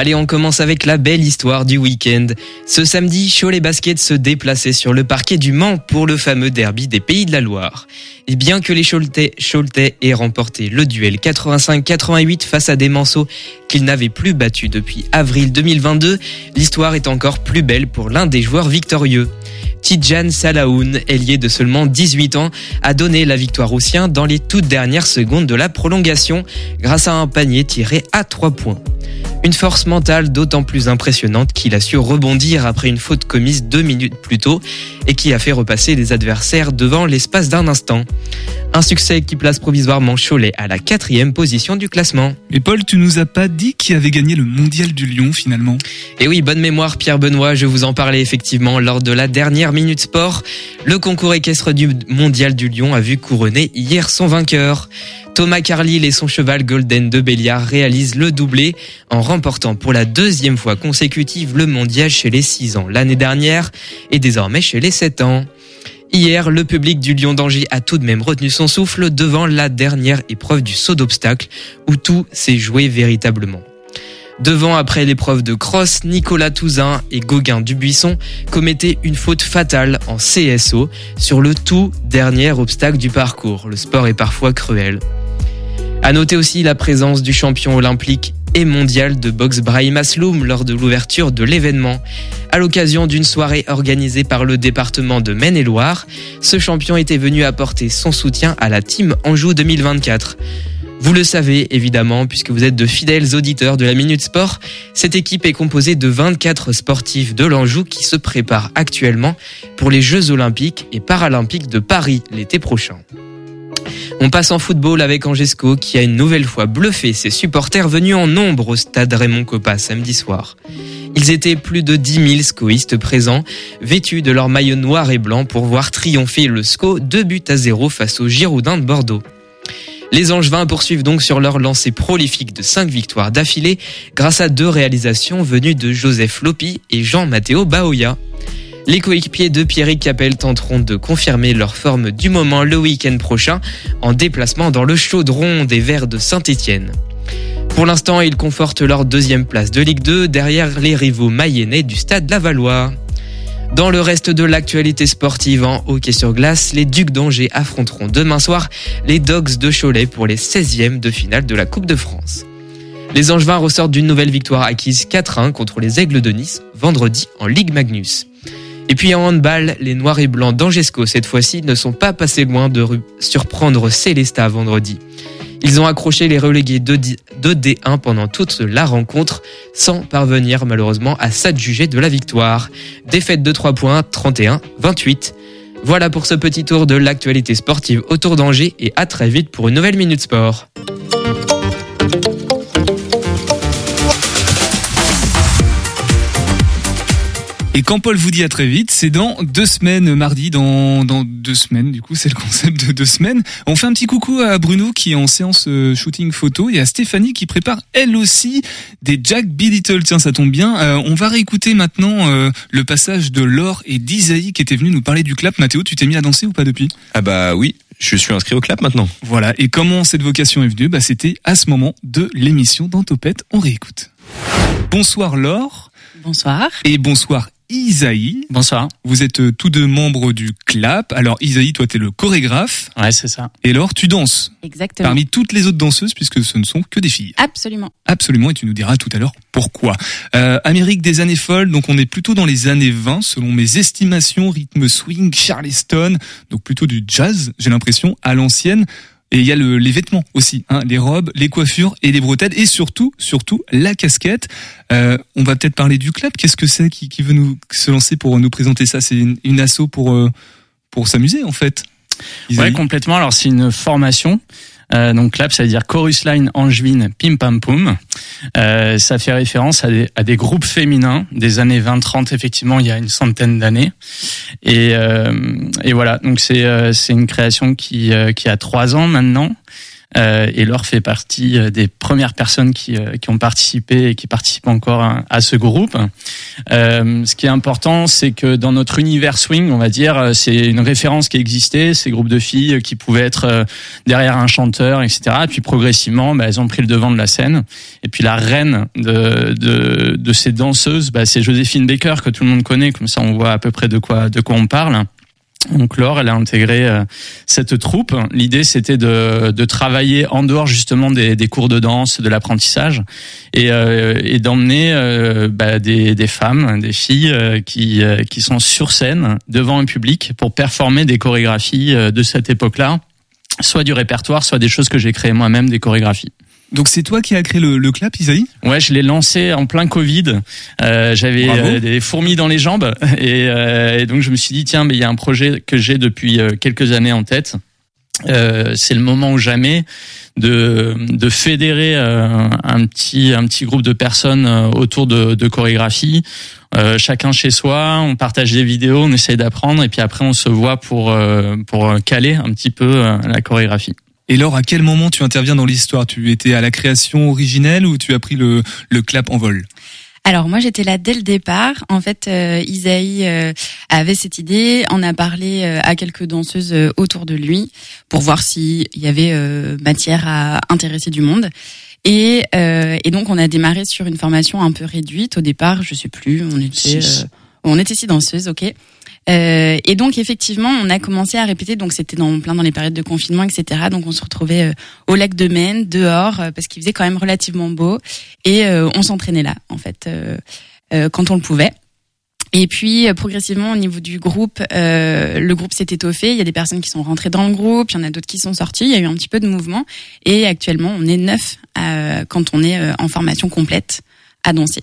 Allez, on commence avec la belle histoire du week-end. Ce samedi, Cholet Basket se déplaçait sur le parquet du Mans pour le fameux derby des Pays de la Loire. Et bien que les Choletais, Choletais aient remporté le duel 85-88 face à des Manceaux qu'ils n'avaient plus battus depuis avril 2022, l'histoire est encore plus belle pour l'un des joueurs victorieux. Tidjan Salahoun, ailier de seulement 18 ans, a donné la victoire aux siens dans les toutes dernières secondes de la prolongation grâce à un panier tiré à 3 points. Une force mentale d'autant plus impressionnante qu'il a su rebondir après une faute commise deux minutes plus tôt et qui a fait repasser les adversaires devant l'espace d'un instant. Un succès qui place provisoirement Cholet à la quatrième position du classement.
Et Paul, tu nous as pas dit qui avait gagné le mondial du Lyon finalement?
Et oui, bonne mémoire Pierre Benoît, je vous en parlais effectivement lors de la dernière Minute Sport. Le concours équestre du mondial du Lyon a vu couronner hier son vainqueur. Thomas Carlyle et son cheval Golden de Béliard réalisent le doublé en remportant pour la deuxième fois consécutive le mondial chez les 6 ans l'année dernière et désormais chez les 7 ans. Hier, le public du Lyon d'Angers a tout de même retenu son souffle devant la dernière épreuve du saut d'obstacle où tout s'est joué véritablement. Devant après l'épreuve de cross, Nicolas Touzin et Gauguin Dubuisson commettaient une faute fatale en CSO sur le tout dernier obstacle du parcours. Le sport est parfois cruel. À noter aussi la présence du champion olympique et mondial de boxe Brahim Asloum lors de l'ouverture de l'événement. À l'occasion d'une soirée organisée par le département de Maine-et-Loire, ce champion était venu apporter son soutien à la Team Anjou 2024. Vous le savez évidemment puisque vous êtes de fidèles auditeurs de la Minute Sport, cette équipe est composée de 24 sportifs de l'Anjou qui se préparent actuellement pour les Jeux olympiques et paralympiques de Paris l'été prochain. On passe en football avec Angesco qui a une nouvelle fois bluffé ses supporters venus en nombre au stade Raymond Coppa samedi soir. Ils étaient plus de 10 000 scoistes présents, vêtus de leur maillot noir et blanc pour voir triompher le SCO 2 buts à 0 face aux Giroudins de Bordeaux. Les Angevins poursuivent donc sur leur lancée prolifique de 5 victoires d'affilée grâce à deux réalisations venues de Joseph Lopi et Jean-Matteo Baoya. Les coéquipiers de Pierrick Capel tenteront de confirmer leur forme du moment le week-end prochain en déplacement dans le chaudron des Verts de Saint-Étienne. Pour l'instant, ils confortent leur deuxième place de Ligue 2 derrière les rivaux mayennais du stade Lavallois. Dans le reste de l'actualité sportive en hockey sur glace, les Ducs d'Angers affronteront demain soir les Dogs de Cholet pour les 16e de finale de la Coupe de France. Les Angevins ressortent d'une nouvelle victoire acquise 4-1 contre les Aigles de Nice vendredi en Ligue Magnus. Et puis en handball, les Noirs et Blancs d'Angesco cette fois-ci ne sont pas passés loin de surprendre Célesta vendredi. Ils ont accroché les relégués de D1 pendant toute la rencontre sans parvenir malheureusement à s'adjuger de la victoire. Défaite de 3 points, 31-28. Voilà pour ce petit tour de l'actualité sportive autour d'Angers et à très vite pour une nouvelle Minute Sport.
Et quand Paul vous dit à très vite, c'est dans deux semaines, mardi, dans, dans deux semaines, du coup, c'est le concept de deux semaines. On fait un petit coucou à Bruno qui est en séance euh, shooting photo et à Stéphanie qui prépare elle aussi des Jack B. Little. Tiens, ça tombe bien. Euh, on va réécouter maintenant euh, le passage de Laure et d'Isaïe qui étaient venus nous parler du clap. Mathéo, tu t'es mis à danser ou pas depuis?
Ah bah oui, je suis inscrit au clap maintenant.
Voilà. Et comment cette vocation est venue? Bah c'était à ce moment de l'émission d'Antopette. On réécoute. Bonsoir Laure.
Bonsoir.
Et bonsoir Isaïe.
Bonsoir.
Vous êtes euh, tous deux membres du CLAP. Alors Isaïe, toi t'es le chorégraphe.
Ouais, c'est ça.
Et Laure, tu danses.
Exactement.
Parmi toutes les autres danseuses, puisque ce ne sont que des filles.
Absolument.
Absolument, et tu nous diras tout à l'heure pourquoi. Euh, Amérique des années folles, donc on est plutôt dans les années 20, selon mes estimations, rythme swing, charleston, donc plutôt du jazz, j'ai l'impression, à l'ancienne. Et il y a le, les vêtements aussi, hein, les robes, les coiffures et les bretelles, et surtout, surtout la casquette. Euh, on va peut-être parler du club. Qu'est-ce que c'est qui, qui veut nous se lancer pour nous présenter ça? C'est une, une asso pour euh, pour s'amuser en fait.
Ouais, complètement. Alors c'est une formation. Euh, donc clap, ça veut dire chorus line angevine pim pam poum. Euh, ça fait référence à des, à des, groupes féminins des années 20-30, effectivement, il y a une centaine d'années. Et, euh, et, voilà, donc c'est euh, une création qui, euh, qui a trois ans maintenant. Euh, et Laure fait partie des premières personnes qui, qui ont participé et qui participent encore à, ce groupe. Euh, ce qui est important, c'est que dans notre univers swing, on va dire, c'est une référence qui existait, ces groupes de filles qui pouvaient être derrière un chanteur, etc. Et puis progressivement, bah, elles ont pris le devant de la scène. Et puis la reine de, de, de ces danseuses, bah, c'est Joséphine Baker que tout le monde connaît. Comme ça, on voit à peu près de quoi de quoi on parle. Donc Laure, elle a intégré euh, cette troupe. L'idée, c'était de, travailler en dehors justement des, cours de danse, de l'apprentissage, et, euh, d'emmener euh, bah, des, des, femmes, des filles euh, qui, qui sont sur scène devant un public pour performer des chorégraphies de cette époque-là, soit du répertoire, soit des choses que j'ai créées moi-même, des chorégraphies.
Donc c'est toi qui as créé le, le clap, Isaïe?
Ouais, je l'ai lancé en plein Covid. Euh, J'avais euh, des fourmis dans les jambes (laughs) et, euh, et donc je me suis dit tiens, mais il y a un projet que j'ai depuis quelques années en tête. Euh, c'est le moment ou jamais de, de fédérer euh, un petit un petit groupe de personnes autour de, de chorégraphie. Euh, chacun chez soi, on partage des vidéos, on essaye d'apprendre et puis après on se voit pour euh, pour caler un petit peu la chorégraphie.
Et Laure, à quel moment tu interviens dans l'histoire? Tu étais à la création originelle ou tu as pris le, le clap en vol?
Alors moi j'étais là dès le départ. En fait, euh, Isaïe euh, avait cette idée, en a parlé euh, à quelques danseuses euh, autour de lui pour voir s'il y avait euh, matière à intéresser du monde. Et, euh, et donc on a démarré sur une formation un peu réduite. Au départ, je sais plus, on était euh, on était six danseuses, ok. Euh, et donc effectivement, on a commencé à répéter. Donc c'était dans plein dans les périodes de confinement, etc. Donc on se retrouvait euh, au lac de Maine, dehors, euh, parce qu'il faisait quand même relativement beau, et euh, on s'entraînait là, en fait, quand on le pouvait. Et puis progressivement au niveau du groupe, le groupe s'est étoffé. Il y a des personnes qui sont rentrées dans le groupe, il y en a d'autres qui sont sorties. Il y a eu un petit peu de mouvement. Et actuellement, on est neuf quand on est en formation complète à danser.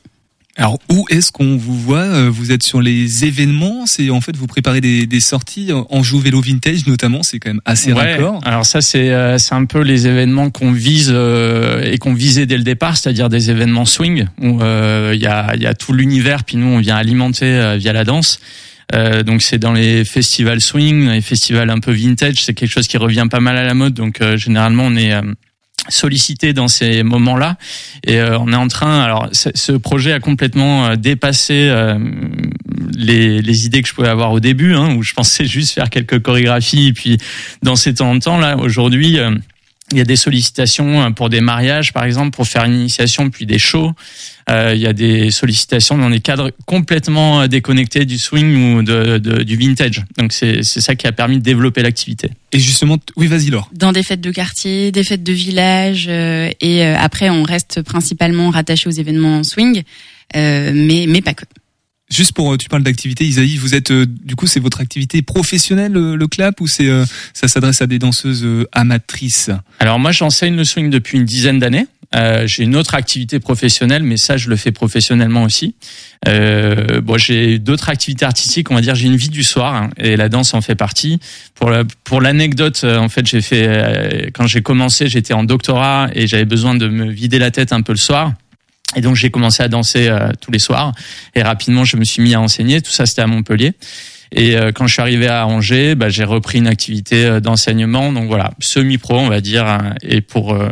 Alors où est-ce qu'on vous voit Euh, Vous êtes sur les événements C'est en fait vous préparez des, des sorties en joue vélo vintage notamment. C'est quand même assez
Ouais,
raccord.
Alors ça c'est euh, c'est un peu les événements qu'on vise euh, et qu'on visait dès le départ, c'est-à-dire des événements swing où euh, il y a il y a tout l'univers puis nous on vient alimenter euh, via la danse. Euh, donc c'est dans les festivals swing, les festivals un peu vintage, c'est quelque chose qui revient pas mal à la mode. Donc euh, généralement on est euh, sollicité dans ces moments-là. Et euh, on est en train alors ce projet a complètement euh, dépassé euh, les, les idées que je pouvais avoir au début hein, où je pensais (laughs) juste faire quelques chorégraphies. Et puis danser de temps en temps là aujourd'hui euh, il y a des sollicitations euh, pour des mariages par exemple pour faire une initiation puis des shows Euh, il y a des sollicitations dans des cadres complètement euh, déconnectés du swing ou de, de- du vintage donc c'est c'est ça qui a permis de développer l'activité
Et justement, oui, vas-y Laure.
dans des fêtes de quartier, des fêtes de village, euh, et euh, après on reste principalement rattaché aux événements swing, euh, mais mais pas que.
Juste pour, euh, tu parles d'activité, Isaïe, vous êtes, euh, du coup, c'est votre activité professionnelle, le clap, ou c'est, euh, ça s'adresse à des danseuses amatrices?
Alors moi, j'enseigne le swing depuis une dizaine d'années. J'ai une autre activité professionnelle, mais ça, je le fais professionnellement aussi. Euh, bon, j'ai d'autres activités artistiques. On va dire, j'ai une vie du soir hein, et la danse en fait partie. Pour pour l'anecdote, en fait, j'ai fait quand j'ai commencé, j'étais en doctorat et j'avais besoin de me vider la tête un peu le soir. Et donc j'ai commencé à danser euh, tous les soirs et rapidement je me suis mis à enseigner. Tout ça c'était à Montpellier. Et euh, quand je suis arrivé à Angers, bah, j'ai repris une activité euh, d'enseignement. Donc voilà, semi-pro on va dire. hein, Et pour euh,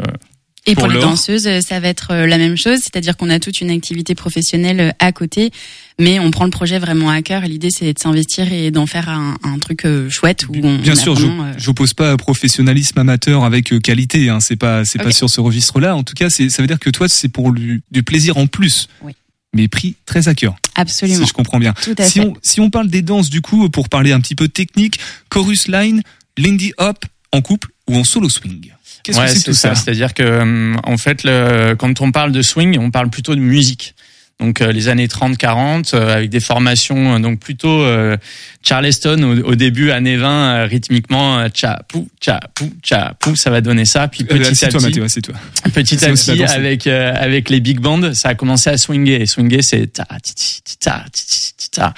Et pour, les danseuses, euh, ça va être euh, la même chose, c'est-à-dire qu'on a toute une activité professionnelle euh, à côté, mais on prend le projet vraiment à cœur. Et l'idée, c'est de s'investir et d'en faire un, un truc chouette où on,
Bien
on
sûr, je
euh,
j'oppose pas professionnalisme amateur avec qualité. Hein, c'est pas, c'est pas sur ce registre-là. En tout cas, c'est, ça veut dire que toi, c'est pour du, du plaisir en plus.
Oui.
Mais pris très à cœur.
absolument.
Si je comprends bien.
Tout à
Si
fait.
on, si on parle des danses, du coup, pour parler un petit peu technique, chorus line, Lindy Hop, en couple ou en solo swing? Qu'est-ce
ouais,
que c'est tout ça,
C'est-à-dire que hum, en fait, le, quand on parle de swing, on parle plutôt de musique. Donc euh, les années 30-40 euh, avec des formations euh, donc plutôt euh, Charleston au, au début années 20 euh, rythmiquement euh, tcha pou tcha pou tcha pou ça va donner ça. Puis
Euh,
petit à
c'est toi,
petit
Mathéo, c'est toi.
petit à petit avec euh, avec les big bands ça a commencé à swinguer et swinguer c'est ta ti ta ti ta.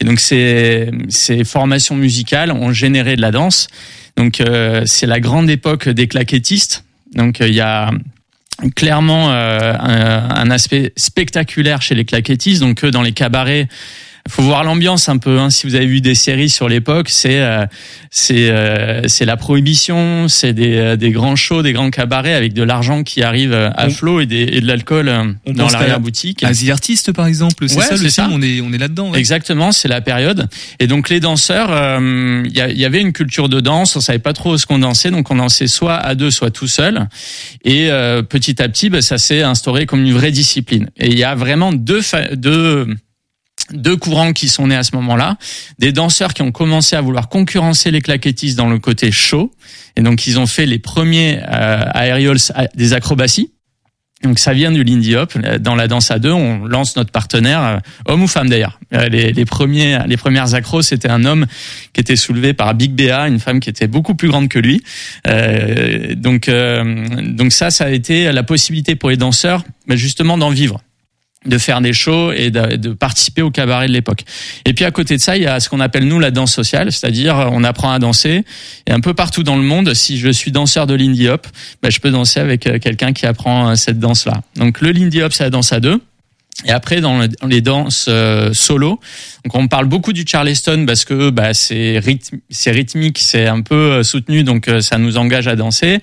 Et donc ces ces formations musicales ont généré de la danse donc euh, c'est la grande époque des claquettistes. Donc euh, il y a clairement euh, un, aspect spectaculaire chez les claquettistes. Donc eux dans les cabarets faut voir l'ambiance un peu. Hein. Si vous avez vu des séries sur l'époque, c'est euh, c'est euh, c'est la prohibition, c'est des euh, des grands shows, des grands cabarets avec de l'argent qui arrive euh, à flot et, des, et de l'alcool euh, dans l'arrière boutique.
À The Artist, par exemple, c'est
Ouais,
ça le
c'est
film,
ça.
on est, on est là-dedans. ouais.
Exactement, c'est la période. Et donc les danseurs, euh, il y, a- il y avait une culture de danse, on savait pas trop ce qu'on dansait, donc on dansait soit à deux, soit tout seul. Et euh, petit à petit, bah, ça s'est instauré comme une vraie discipline. Et il y a vraiment deux, deux, deux courants qui sont nés à ce moment-là. Des danseurs qui ont commencé à vouloir concurrencer les claquettistes dans le côté show. Et donc ils ont fait les premiers euh, aerials, euh, des acrobaties. Donc ça vient du Lindy Hop. Dans la danse à deux, on lance notre partenaire, euh, homme ou femme d'ailleurs. Euh, Les, premiers, les premières accros, c'était un homme qui était soulevé par Big Béa, une femme qui était beaucoup plus grande que lui. Euh, donc, euh, donc ça, ça a été la possibilité pour les danseurs, bah, justement, d'en vivre de faire des shows et de, participer au cabaret de l'époque. Et puis à côté de ça, il y a ce qu'on appelle nous la danse sociale, c'est-à-dire on apprend à danser et un peu partout dans le monde, si je suis danseur de Lindy Hop, ben, je peux danser avec euh, quelqu'un qui apprend euh, cette danse-là. Donc le Lindy Hop, c'est la danse à deux. Et après, dans le- dans les danses euh, solo, donc on parle beaucoup du Charleston parce que bah, c'est rythmique, c'est un peu euh, soutenu, donc ça nous engage à danser.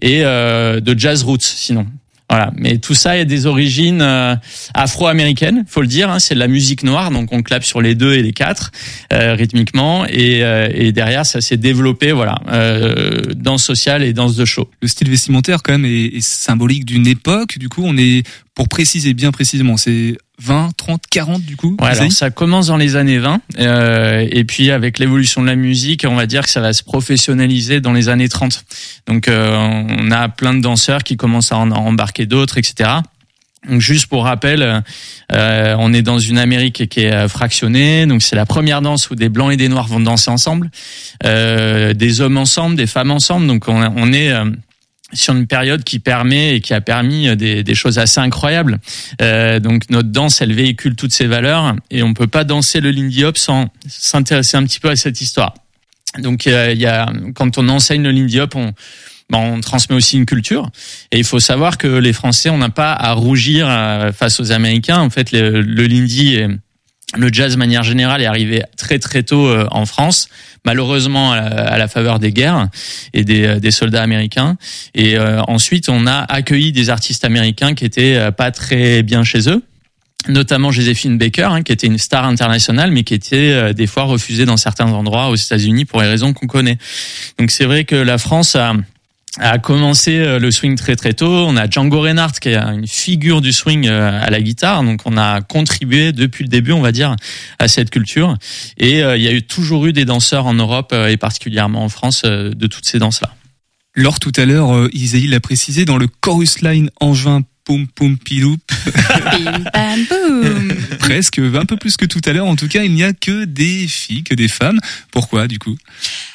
Et euh, de jazz roots, sinon. Voilà, mais tout ça a des origines euh, afro-américaines, faut le dire. hein, c'est de la musique noire, donc on clappe sur les deux et les quatre euh, rythmiquement, et, euh, et derrière ça s'est développé, voilà, euh, danse sociale et danse de show.
Le style vestimentaire quand même est, est symbolique d'une époque. Du coup, on est pour préciser bien précisément, c'est 20, 30, 40 du coup.
Ouais, alors ça commence dans les années 20 euh, et puis avec l'évolution de la musique, on va dire que ça va se professionnaliser dans les années 30. Donc euh, on a plein de danseurs qui commencent à en embarquer d'autres, etc. Donc juste pour rappel, euh, on est dans une Amérique qui est euh, fractionnée, donc c'est la première danse où des blancs et des noirs vont danser ensemble, euh, des hommes ensemble, des femmes ensemble. Donc on, on est euh, sur une période qui permet et qui a permis des, des choses assez incroyables. Euh, donc notre danse, elle véhicule toutes ces valeurs et on peut pas danser le Lindy Hop sans s'intéresser un petit peu à cette histoire. Donc euh, il y a quand on enseigne le Lindy Hop, on ben, on transmet aussi une culture et il faut savoir que les Français, on n'a pas à rougir euh, face aux Américains. En fait, le, le Lindy et le jazz de manière générale est arrivé très très tôt euh, en France, malheureusement à la, faveur des guerres et des, euh, des soldats américains. Et euh, ensuite, on a accueilli des artistes américains qui étaient euh, pas très bien chez eux notamment Joséphine Baker, hein, qui était une star internationale, mais qui était euh, des fois refusée dans certains endroits aux États-Unis pour les raisons qu'on connaît. Donc c'est vrai que la France a a commencé euh, le swing très très tôt. On a Django Reinhardt qui est une figure du swing euh, à la guitare, donc on a contribué depuis le début, on va dire, à cette culture. Et euh, il y a eu toujours eu des danseurs en Europe et particulièrement en France de toutes ces danses-là.
Lors tout à l'heure, Isaïe l'a précisé, dans le chorus line angevin Poum Poum Piloup,
Bim, bam, boum. (laughs)
presque, un peu plus que tout à l'heure, en tout cas, il n'y a que des filles, que des femmes. Pourquoi, du coup?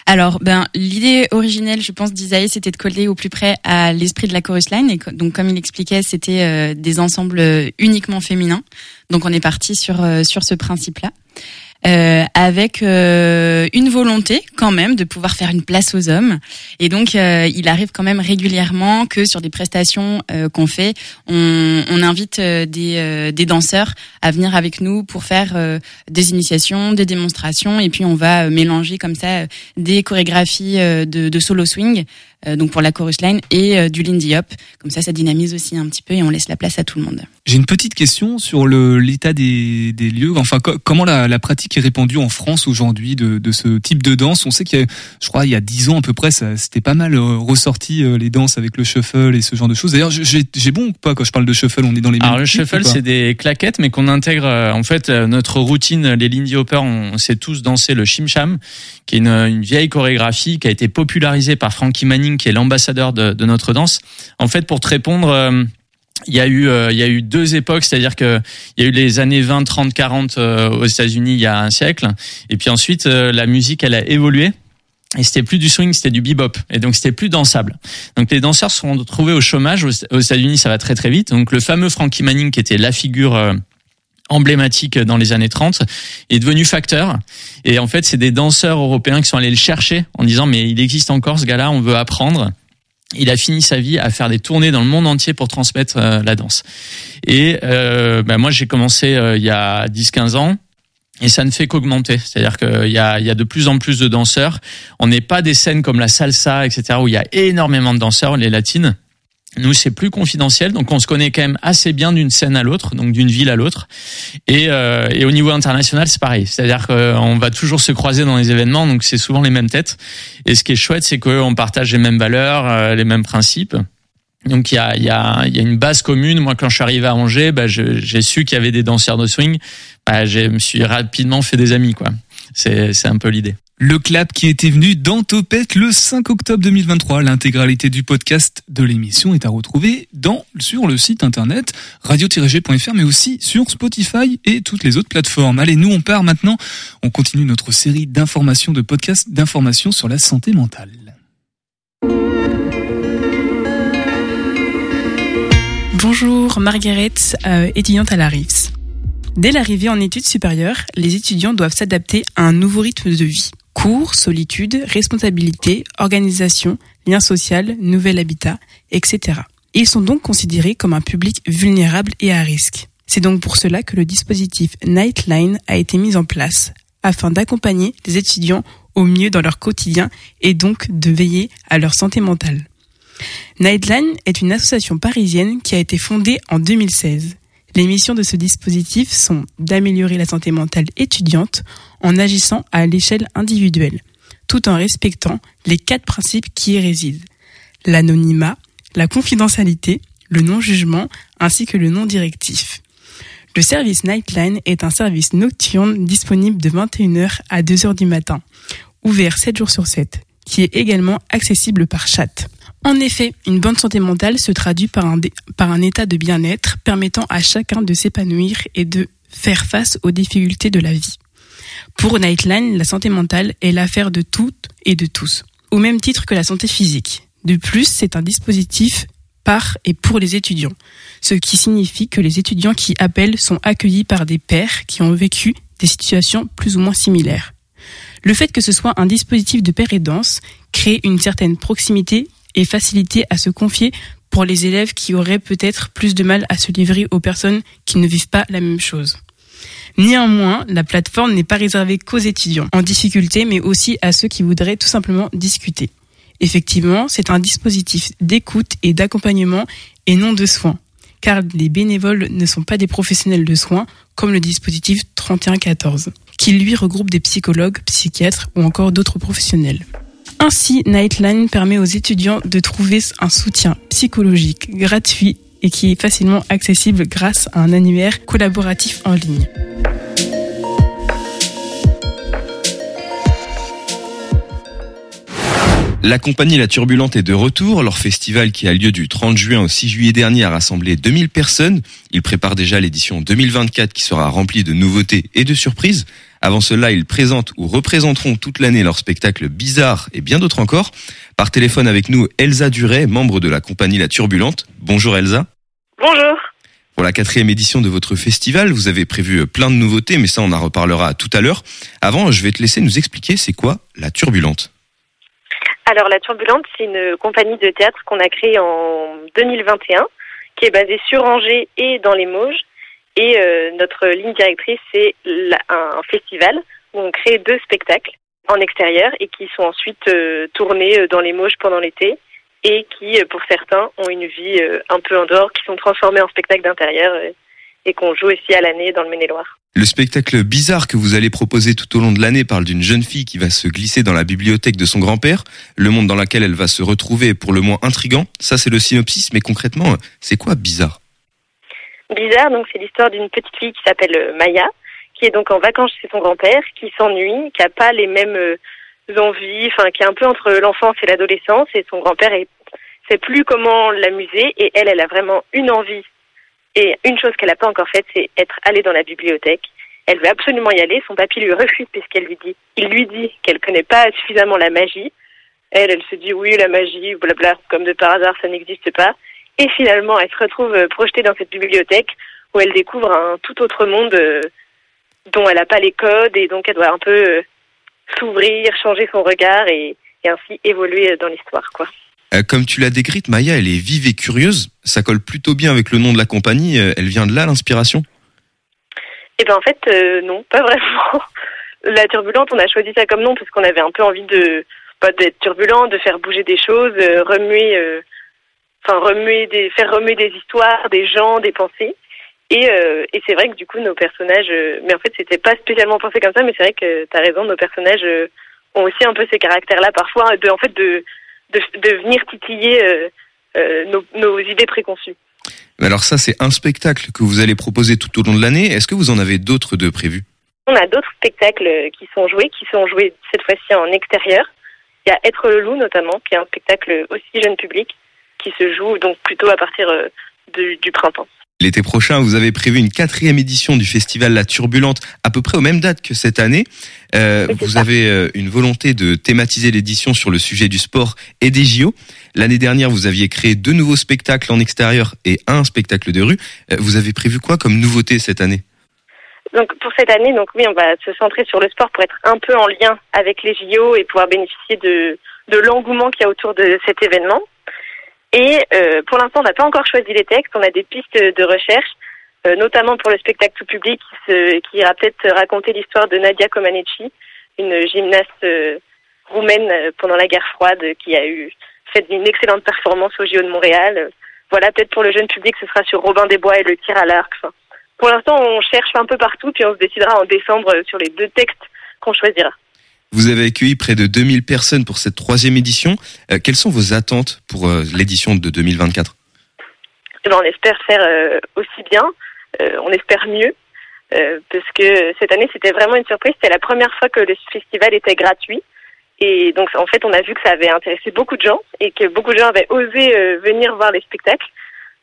Alors, ben, l'idée originelle, je pense, d'Isaïe, c'était de coller au plus près à l'esprit de la chorus line. Et donc, comme il expliquait, c'était euh, des ensembles euh, uniquement féminins. Donc, on est parti sur euh, sur ce principe-là. Euh, avec euh, une volonté quand même de pouvoir faire une place aux hommes. Et donc euh, il arrive quand même régulièrement que sur des prestations euh, qu'on fait on, on invite euh, des, euh, des danseurs à venir avec nous pour faire des initiations des démonstrations. Et puis on va mélanger comme ça des chorégraphies de, de solo swing donc pour la chorus line et euh, du lindy hop comme ça ça dynamise aussi un petit peu et on laisse la place à tout le monde
J'ai une petite question sur l'état des, des lieux. Enfin, co- comment la, la pratique est répandue en France aujourd'hui de, de ce type de danse? On sait qu'il y a, je crois, il y a dix ans à peu près, c'était pas mal euh, ressorti euh, les danses avec le shuffle et ce genre de choses. D'ailleurs, j'ai bon ou pas quand je parle de shuffle? On est dans les mêmes.
Alors le shuffle, c'est des claquettes, mais qu'on intègre. euh, En fait, euh, notre routine, les Lindy Hopper, on, sait tous danser le Shim Sham, qui est une, une vieille chorégraphie qui a été popularisée par Frankie Manning, qui est l'ambassadeur de, notre danse. En fait, pour te répondre. euh, il y a eu euh, y a eu deux époques, c'est-à-dire que il y a eu les années 20, 30, 40 euh, aux États-Unis il y a un siècle et puis ensuite euh, la musique elle a évolué et c'était plus du swing, c'était du bebop et donc c'était plus dansable. Donc les danseurs se sont retrouvés au chômage aux États-Unis, ça va très très vite. Donc le fameux Frankie Manning qui était la figure emblématique dans les années 30 est devenu facteur et en fait c'est des danseurs européens qui sont allés le chercher en disant mais il existe encore ce gars-là, on veut apprendre il a fini sa vie à faire des tournées dans le monde entier pour transmettre euh, la danse. Et euh, bah, moi, j'ai commencé euh, il y a 10-15 ans. Et ça ne fait qu'augmenter. C'est-à-dire qu'il y il y a de plus en plus de danseurs. On n'est pas des scènes comme la salsa, etc., où il y a énormément de danseurs, les latines. Nous, c'est plus confidentiel, donc on se connaît quand même assez bien d'une scène à l'autre, donc d'une ville à l'autre. Et, euh, et au niveau international, c'est pareil. C'est-à-dire qu'on va toujours se croiser dans les événements, donc c'est souvent les mêmes têtes. Et ce qui est chouette, c'est qu'on partage les mêmes valeurs, euh, les mêmes principes. Donc il y a, y, a, y a une base commune. Moi, quand je suis arrivé à Angers, bah, j'ai su qu'il y avait des danseurs de swing. Bah, je me suis rapidement fait des amis, quoi. C'est un peu l'idée.
Le clap qui était venu dans Topette le 5 octobre 2023. L'intégralité du podcast de l'émission est à retrouver dans, sur le site internet radio-g.fr mais aussi sur Spotify et toutes les autres plateformes. Allez, nous on part maintenant. On continue notre série d'informations, de podcasts d'informations sur la santé mentale.
Bonjour, Margaret, euh, étudiante à la RIFS. Dès l'arrivée en études supérieures, les étudiants doivent s'adapter à un nouveau rythme de vie. Cours, solitude, responsabilité, organisation, lien social, nouvel habitat, etc. Ils sont donc considérés comme un public vulnérable et à risque. C'est donc pour cela que le dispositif Nightline a été mis en place afin d'accompagner les étudiants au mieux dans leur quotidien et donc de veiller à leur santé mentale. Nightline est une association parisienne qui a été fondée en 2016. Les missions de ce dispositif sont d'améliorer la santé mentale étudiante en agissant à l'échelle individuelle, tout en respectant les quatre principes qui y résident. L'anonymat, la confidentialité, le non-jugement ainsi que le non-directif. Le service Nightline est un service nocturne disponible de 21h à 2h du matin, ouvert 7 jours sur 7, qui est également accessible par chat. En effet, une bonne santé mentale se traduit par un, par un état de bien-être permettant à chacun de s'épanouir et de faire face aux difficultés de la vie. Pour Nightline, la santé mentale est l'affaire de toutes et de tous, au même titre que la santé physique. De plus, c'est un dispositif par et pour les étudiants, ce qui signifie que les étudiants qui appellent sont accueillis par des pairs qui ont vécu des situations plus ou moins similaires. Le fait que ce soit un dispositif de pair et danse crée une certaine proximité et facilité à se confier pour les élèves qui auraient peut-être plus de mal à se livrer aux personnes qui ne vivent pas la même chose. Néanmoins, la plateforme n'est pas réservée qu'aux étudiants en difficulté, mais aussi à ceux qui voudraient tout simplement discuter. Effectivement, c'est un dispositif d'écoute et d'accompagnement et non de soins, car les bénévoles ne sont pas des professionnels de soins comme le dispositif 3114, qui lui regroupe des psychologues, psychiatres ou encore d'autres professionnels. Ainsi, Nightline permet aux étudiants de trouver un soutien psychologique gratuit et qui est facilement accessible grâce à un annuaire collaboratif en ligne.
La compagnie La Turbulente est de retour. Leur festival qui a lieu du 30 juin au 6 juillet dernier a rassemblé 2000 personnes. Ils préparent déjà l'édition 2024 qui sera remplie de nouveautés et de surprises. Avant cela, ils présentent ou représenteront toute l'année leur spectacle bizarre et bien d'autres encore. Par téléphone avec nous, Elsa Duret, membre de la compagnie La Turbulente. Bonjour Elsa.
Bonjour.
Pour la quatrième édition de votre festival, vous avez prévu plein de nouveautés, mais ça on en reparlera tout à l'heure. Avant, je vais te laisser nous expliquer c'est quoi La Turbulente.
Alors La Turbulente, c'est une compagnie de théâtre qu'on a créée en 2021, qui est basée sur Angers et dans les Mauges. Et euh, notre ligne directrice, c'est un festival où on crée deux spectacles en extérieur et qui sont ensuite euh, tournés euh, dans les Mauges pendant l'été et qui, pour certains, ont une vie un peu en dehors, qui sont transformés en spectacles d'intérieur et qu'on joue ici à l'année dans le Maine-et-Loire.
Le spectacle bizarre que vous allez proposer tout au long de l'année parle d'une jeune fille qui va se glisser dans la bibliothèque de son grand-père, le monde dans lequel elle va se retrouver pour le moins intrigant. Ça, c'est le synopsis, mais concrètement, c'est quoi bizarre?
Bizarre, donc c'est l'histoire d'une petite fille qui s'appelle Maya, qui est donc en vacances chez son grand-père, qui s'ennuie, qui a pas les mêmes envies, enfin qui est un peu entre l'enfance et l'adolescence, et son grand-père ne sait plus comment l'amuser, et elle, elle a vraiment une envie et une chose qu'elle n'a pas encore faite, c'est être allée dans la bibliothèque. Elle veut absolument y aller. Son papy lui refuse puisqu'elle lui dit, il lui dit qu'elle connaît pas suffisamment la magie. Elle, elle se dit oui, la magie, blabla, comme de par hasard, ça n'existe pas. Et finalement, elle se retrouve euh, projetée dans cette bibliothèque où elle découvre un tout autre monde euh, dont elle n'a pas les codes et donc elle doit un peu euh, s'ouvrir, changer son regard et, et ainsi évoluer dans l'histoire, quoi.
Comme tu l'as décrite, Maya, elle est vive et curieuse. Ça colle plutôt bien avec le nom de la compagnie. Elle vient de là, l'inspiration?
Eh ben en fait, euh, non, pas vraiment. (laughs) La turbulente, on a choisi ça comme nom parce qu'on avait un peu envie de pas d'être turbulent, de faire bouger des choses, remuer, enfin remuer des, faire remuer des histoires, des gens, des pensées. Et, et c'est vrai que du coup, nos personnages, mais en fait, c'était pas spécialement pensé comme ça, mais c'est vrai que tu as raison, nos personnages ont aussi un peu ces caractères-là parfois, de en fait de de, venir titiller euh, euh, nos, nos, idées préconçues.
Alors ça, c'est un spectacle que vous allez proposer tout au long de l'année. Est-ce que vous en avez d'autres de prévus?
On a d'autres spectacles euh, qui sont joués, qui sont joués cette fois-ci en extérieur. Il y a Être le loup notamment, qui est un spectacle aussi jeune public, qui se joue donc plutôt à partir euh, de- du printemps.
L'été prochain, vous avez prévu une quatrième édition du festival La Turbulente, à peu près aux mêmes dates que cette année. Euh, vous avez euh, une volonté de thématiser l'édition sur le sujet du sport et des JO. L'année dernière, vous aviez créé deux nouveaux spectacles en extérieur et un spectacle de rue. Vous avez prévu quoi comme nouveauté cette année?
Donc pour cette année, donc oui, on va se centrer sur le sport pour être un peu en lien avec les JO et pouvoir bénéficier de, de l'engouement qu'il y a autour de cet événement. Et euh, pour l'instant, on n'a pas encore choisi les textes. On a des pistes de recherche, euh, notamment pour le spectacle tout public qui, se, qui ira peut-être raconter l'histoire de Nadia Comaneci, une gymnaste euh, roumaine pendant la guerre froide qui a eu fait une excellente performance au JO de Montréal. Voilà, peut-être pour le jeune public, ce sera sur Robin des Bois et le tir à l'arc. Pour l'instant, on cherche un peu partout, puis on se décidera en décembre sur les deux textes qu'on choisira.
Vous avez accueilli près de 2000 personnes pour cette troisième édition. Euh, quelles sont vos attentes pour euh, l'édition de 2024
Eh ben, on espère faire euh, aussi bien, on espère mieux, parce que cette année, c'était vraiment une surprise. C'était la première fois que le festival était gratuit. Et donc, en fait, on a vu que ça avait intéressé beaucoup de gens et que beaucoup de gens avaient osé venir voir les spectacles.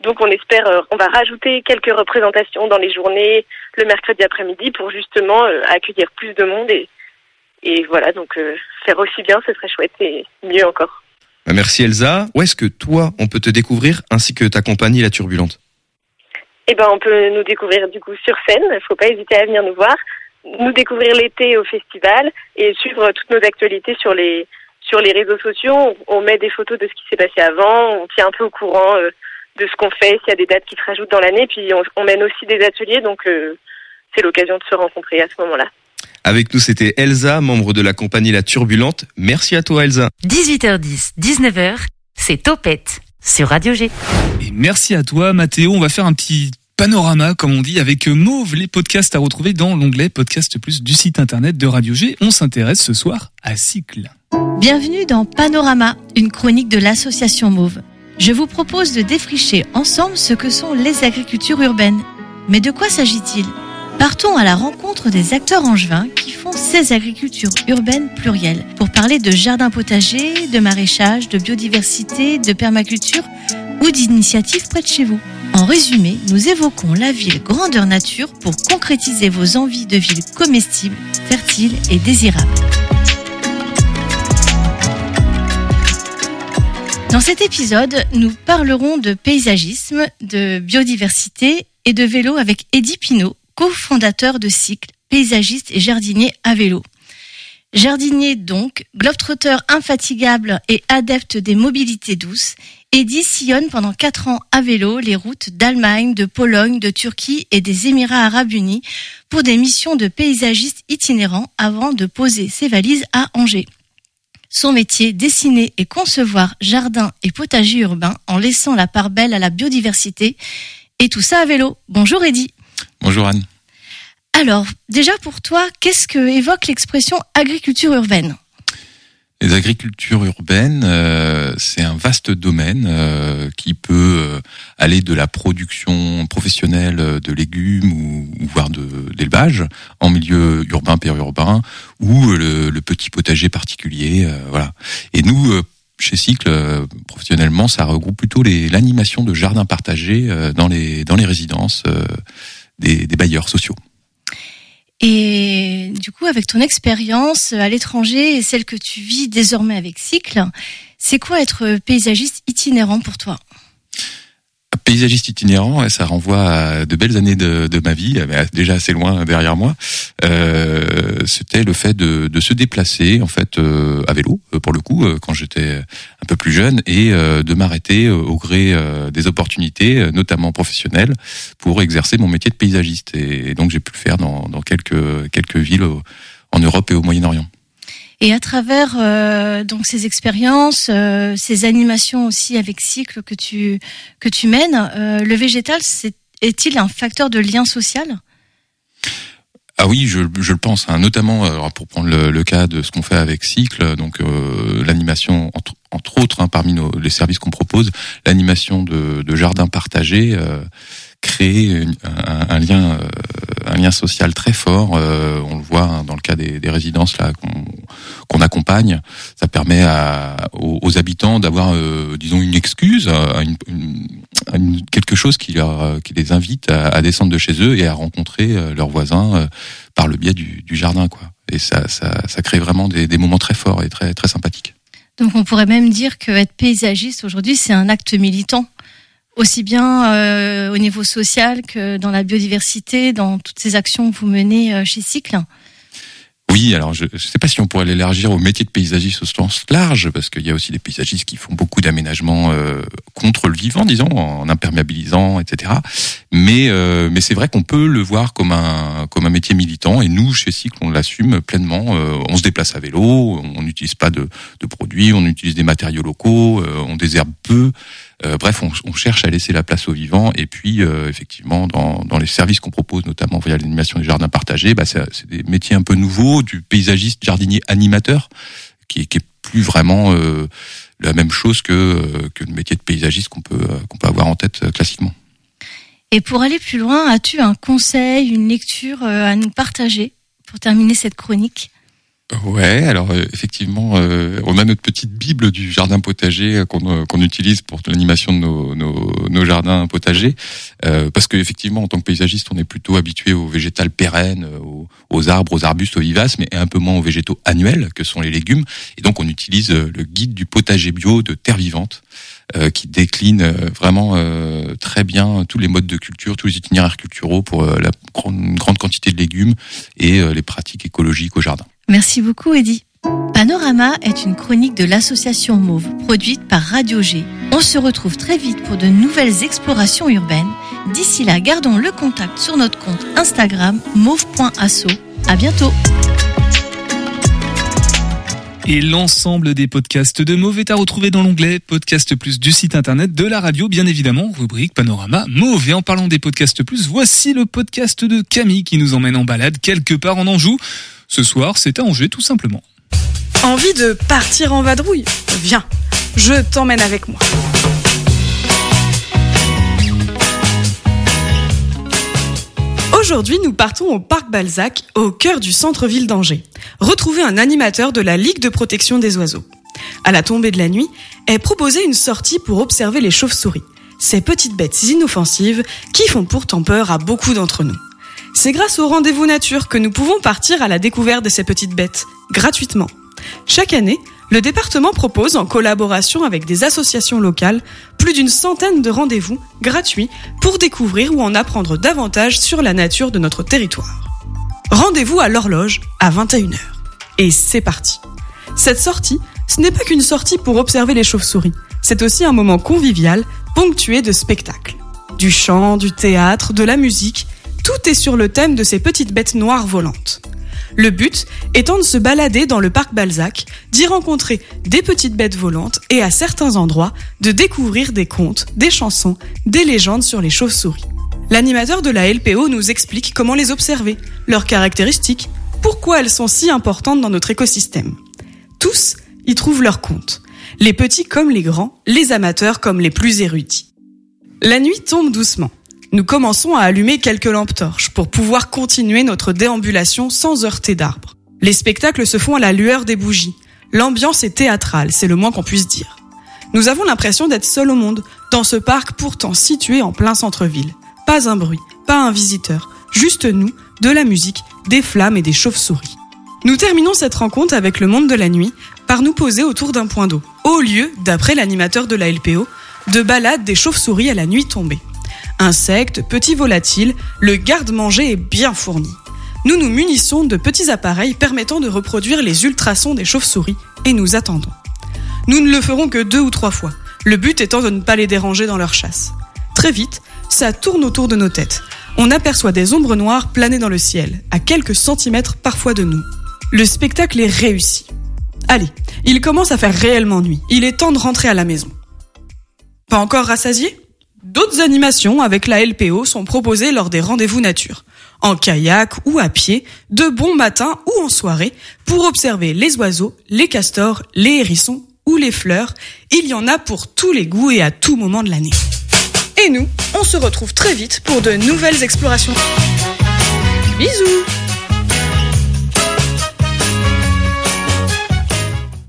Donc, on espère, on va rajouter quelques représentations dans les journées, le mercredi après-midi, pour justement accueillir plus de monde et voilà, donc euh, faire aussi bien, ce serait chouette et mieux encore.
Euh, Merci Elsa. Où est-ce que toi, on peut te découvrir ainsi que ta compagnie La Turbulente?
Eh ben, on peut nous découvrir du coup sur scène. Il faut pas hésiter à venir nous voir, nous découvrir l'été au festival et suivre toutes nos actualités sur les sur les réseaux sociaux. On, on met des photos de ce qui s'est passé avant. On tient un peu au courant euh, de ce qu'on fait, s'il y a des dates qui se rajoutent dans l'année. Puis on, on mène aussi des ateliers, donc euh, c'est l'occasion de se rencontrer à ce moment-là.
Avec nous, c'était Elsa, membre de la compagnie La Turbulente. Merci à toi Elsa.
18h10, 19h, c'est Topette sur Radio G.
Et merci à toi, Mathéo. On va faire un petit panorama, comme on dit, avec Mauve, les podcasts à retrouver dans l'onglet Podcast Plus du site internet de Radio G. On s'intéresse ce soir à Cycle.
Bienvenue dans Panorama, une chronique de l'association Mauve. Je vous propose de défricher ensemble ce que sont les agricultures urbaines. Mais de quoi s'agit-il? Partons à la rencontre des acteurs angevins qui font ces agricultures urbaines plurielles pour parler de jardins potagers, de maraîchage, de biodiversité, de permaculture ou d'initiatives près de chez vous. En résumé, nous évoquons la ville grandeur nature pour concrétiser vos envies de ville comestible, fertile et désirable. Dans cet épisode, nous parlerons de paysagisme, de biodiversité et de vélo avec Eddy Pinault, cofondateur de Cycle, paysagiste et jardinier à vélo. Jardinier donc, globetrotter infatigable et adepte des mobilités douces, Eddy sillonne pendant quatre ans à vélo les routes d'Allemagne, de Pologne, de Turquie et des Émirats arabes unis pour des missions de paysagiste itinérant avant de poser ses valises à Angers. Son métier, dessiner et concevoir jardins et potagers urbains en laissant la part belle à la biodiversité. Et tout ça à vélo. Bonjour Eddy.
Bonjour Anne.
Alors, déjà pour toi, qu'est-ce que évoque l'expression agriculture urbaine?
Les agricultures urbaines, euh, c'est un vaste domaine euh, qui peut euh, aller de la production professionnelle de légumes ou, ou voire de d'élevage en milieu urbain, périurbain, ou le, le petit potager particulier, euh, voilà. Et nous, euh, chez Cycle, euh, professionnellement, ça regroupe plutôt les- l'animation de jardins partagés euh, dans les dans les résidences euh, des, bailleurs sociaux.
Et du coup, avec ton expérience à l'étranger et celle que tu vis désormais avec Cycle, c'est quoi être paysagiste itinérant pour toi?
Paysagiste itinérant, ça renvoie à de belles années de, ma vie, mais déjà assez loin derrière moi. Euh, C'était le fait de, se déplacer en fait euh, à vélo, euh, pour le coup, euh, quand j'étais un peu plus jeune, et de m'arrêter au gré des opportunités, notamment professionnelles, pour exercer mon métier de paysagiste. Et, donc j'ai pu le faire dans, quelques villes en Europe et au Moyen-Orient.
Et à travers euh, donc ces expériences, euh, ces animations aussi avec Cycle que tu que tu mènes, euh, le végétal est-il un facteur de lien social?
Ah oui, je, le pense, hein, notamment pour prendre le, cas de ce qu'on fait avec Cycle, donc l'animation entre, entre autres hein, parmi les services qu'on propose, l'animation de, jardins partagés euh, crée une- un, lien un lien social très fort. On le voit hein, dans le cas des, résidences là qu'on accompagne. Ça permet aux, habitants d'avoir, euh, disons, une excuse, une- quelque chose qui, qui les invite à, descendre de chez eux et à rencontrer euh, leurs voisins euh, par le biais du, jardin, quoi. Et ça, crée vraiment des, moments très forts et très, sympathiques.
Donc on pourrait même dire que être paysagiste aujourd'hui, c'est un acte militant, aussi bien euh, au niveau social que dans la biodiversité, dans toutes ces actions que vous menez euh, chez Cycle.
Oui, alors je ne sais pas si on pourrait l'élargir au métier de paysagiste au sens large, parce qu'il y a aussi des paysagistes qui font beaucoup d'aménagements euh, contre le vivant, disons, en imperméabilisant, etc. Mais euh, mais c'est vrai qu'on peut le voir comme un comme un métier militant, et nous chez Cycle on l'assume pleinement. Euh, on se déplace à vélo, on n'utilise pas de, de produits, on utilise des matériaux locaux, euh, on désherbe peu. Euh, bref, on, cherche à laisser la place au vivant. Et puis, euh, effectivement, dans, les services qu'on propose, notamment via l'animation des jardins partagés, bah, c'est des métiers un peu nouveaux, du paysagiste, jardinier, animateur, qui, qui est plus vraiment euh, la même chose que, le métier de paysagiste qu'on peut, qu'on peut avoir en tête classiquement.
Et pour aller plus loin, as-tu un conseil, une lecture à nous partager pour terminer cette chronique?
Ouais, alors euh, effectivement, euh, on a notre petite bible du jardin potager euh, qu'on utilise pour l'animation de nos, jardins potagers, parce qu'effectivement, en tant que paysagiste, on est plutôt habitué au végétal pérenne, euh, aux, aux arbres, aux arbustes, aux vivaces, mais un peu moins aux végétaux annuels que sont les légumes. Et donc, on utilise le guide du potager bio de Terre Vivante, qui décline vraiment très bien tous les modes de culture, tous les itinéraires culturaux pour la grande, quantité de légumes et les pratiques écologiques au jardin.
Merci beaucoup, Eddy. Panorama est une chronique de l'association Mauve, produite par Radio G. On se retrouve très vite pour de nouvelles explorations urbaines. D'ici là, gardons le contact sur notre compte Instagram mauve.asso. À bientôt.
Et l'ensemble des podcasts de Mauve est à retrouver dans l'onglet Podcast Plus du site internet de la radio, bien évidemment, rubrique Panorama Mauve. Et en parlant des podcasts plus, voici le podcast de Camille qui nous emmène en balade quelque part en Anjou. Ce soir, c'est à Angers tout simplement.
Envie de partir en vadrouille Viens, je t'emmène avec moi. Aujourd'hui, nous partons au Parc Balzac, au cœur du centre-ville d'Angers. Retrouver un animateur de la Ligue de protection des oiseaux. À la tombée de la nuit, est proposée une sortie pour observer les chauves-souris, ces petites bêtes inoffensives qui font pourtant peur à beaucoup d'entre nous. C'est grâce au rendez-vous nature que nous pouvons partir à la découverte de ces petites bêtes, gratuitement. Chaque année, le département propose, en collaboration avec des associations locales, plus d'une centaine de rendez-vous gratuits pour découvrir ou en apprendre davantage sur la nature de notre territoire. Rendez-vous à l'horloge à 21h. Et c'est parti. Cette sortie, ce n'est pas qu'une sortie pour observer les chauves-souris, c'est aussi un moment convivial, ponctué de spectacles. Du chant, du théâtre, de la musique, tout est sur le thème de ces petites bêtes noires volantes. Le but étant de se balader dans le parc Balzac, d'y rencontrer des petites bêtes volantes et à certains endroits de découvrir des contes, des chansons, des légendes sur les chauves-souris. L'animateur de la LPO nous explique comment les observer, leurs caractéristiques, pourquoi elles sont si importantes dans notre écosystème. Tous y trouvent leur compte, les petits comme les grands, les amateurs comme les plus érudits. La nuit tombe doucement. Nous commençons à allumer quelques lampes torches pour pouvoir continuer notre déambulation sans heurter d'arbres. Les spectacles se font à la lueur des bougies. L'ambiance est théâtrale, c'est le moins qu'on puisse dire. Nous avons l'impression d'être seuls au monde, dans ce parc pourtant situé en plein centre-ville. Pas un bruit, pas un visiteur, juste nous, de la musique, des flammes et des chauves-souris. Nous terminons cette rencontre avec le monde de la nuit par nous poser autour d'un point d'eau, au lieu, d'après l'animateur de la LPO, de balade des chauves-souris à la nuit tombée. Insectes, petits volatiles, le garde-manger est bien fourni. Nous nous munissons de petits appareils permettant de reproduire les ultrasons des chauves-souris et nous attendons. Nous ne le ferons que deux ou trois fois, le but étant de ne pas les déranger dans leur chasse. Très vite, ça tourne autour de nos têtes. On aperçoit des ombres noires planer dans le ciel, à quelques centimètres parfois de nous. Le spectacle est réussi. Allez, il commence à faire réellement nuit. Il est temps de rentrer à la maison. Pas encore rassasié D'autres animations avec la LPO sont proposées lors des rendez-vous nature, en kayak ou à pied, de bon matin ou en soirée, pour observer les oiseaux, les castors, les hérissons ou les fleurs. Il y en a pour tous les goûts et à tout moment de l'année. Et nous, on se retrouve très vite pour de nouvelles explorations. Bisous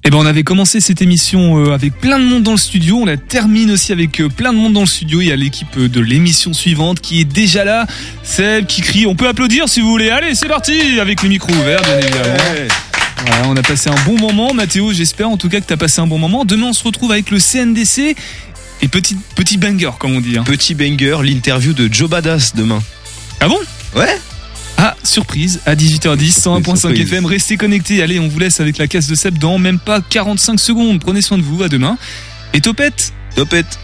Eh ben on avait commencé cette émission euh, avec plein de monde dans le studio, on la termine aussi avec euh, plein de monde dans le studio. Il y a l'équipe euh, de l'émission suivante qui est déjà là, Seb qui crie. On peut applaudir si vous voulez. Allez, c'est parti avec les micros ouverts, bien évidemment. Voilà, on a passé un bon moment, Mathéo. J'espère en tout cas que tu as passé un bon moment. Demain, on se retrouve avec le CNDC et petit petit banger, comme on dit. hein.
Petit banger, l'interview de Joe Badass demain.
Ah bon?
Ouais.
Ah, surprise, à 18h10, 101.5 FM, restez connectés. Allez, on vous laisse avec la casse de Seb dans même pas 45 secondes. Prenez soin de vous, à demain. Et topette?
Topette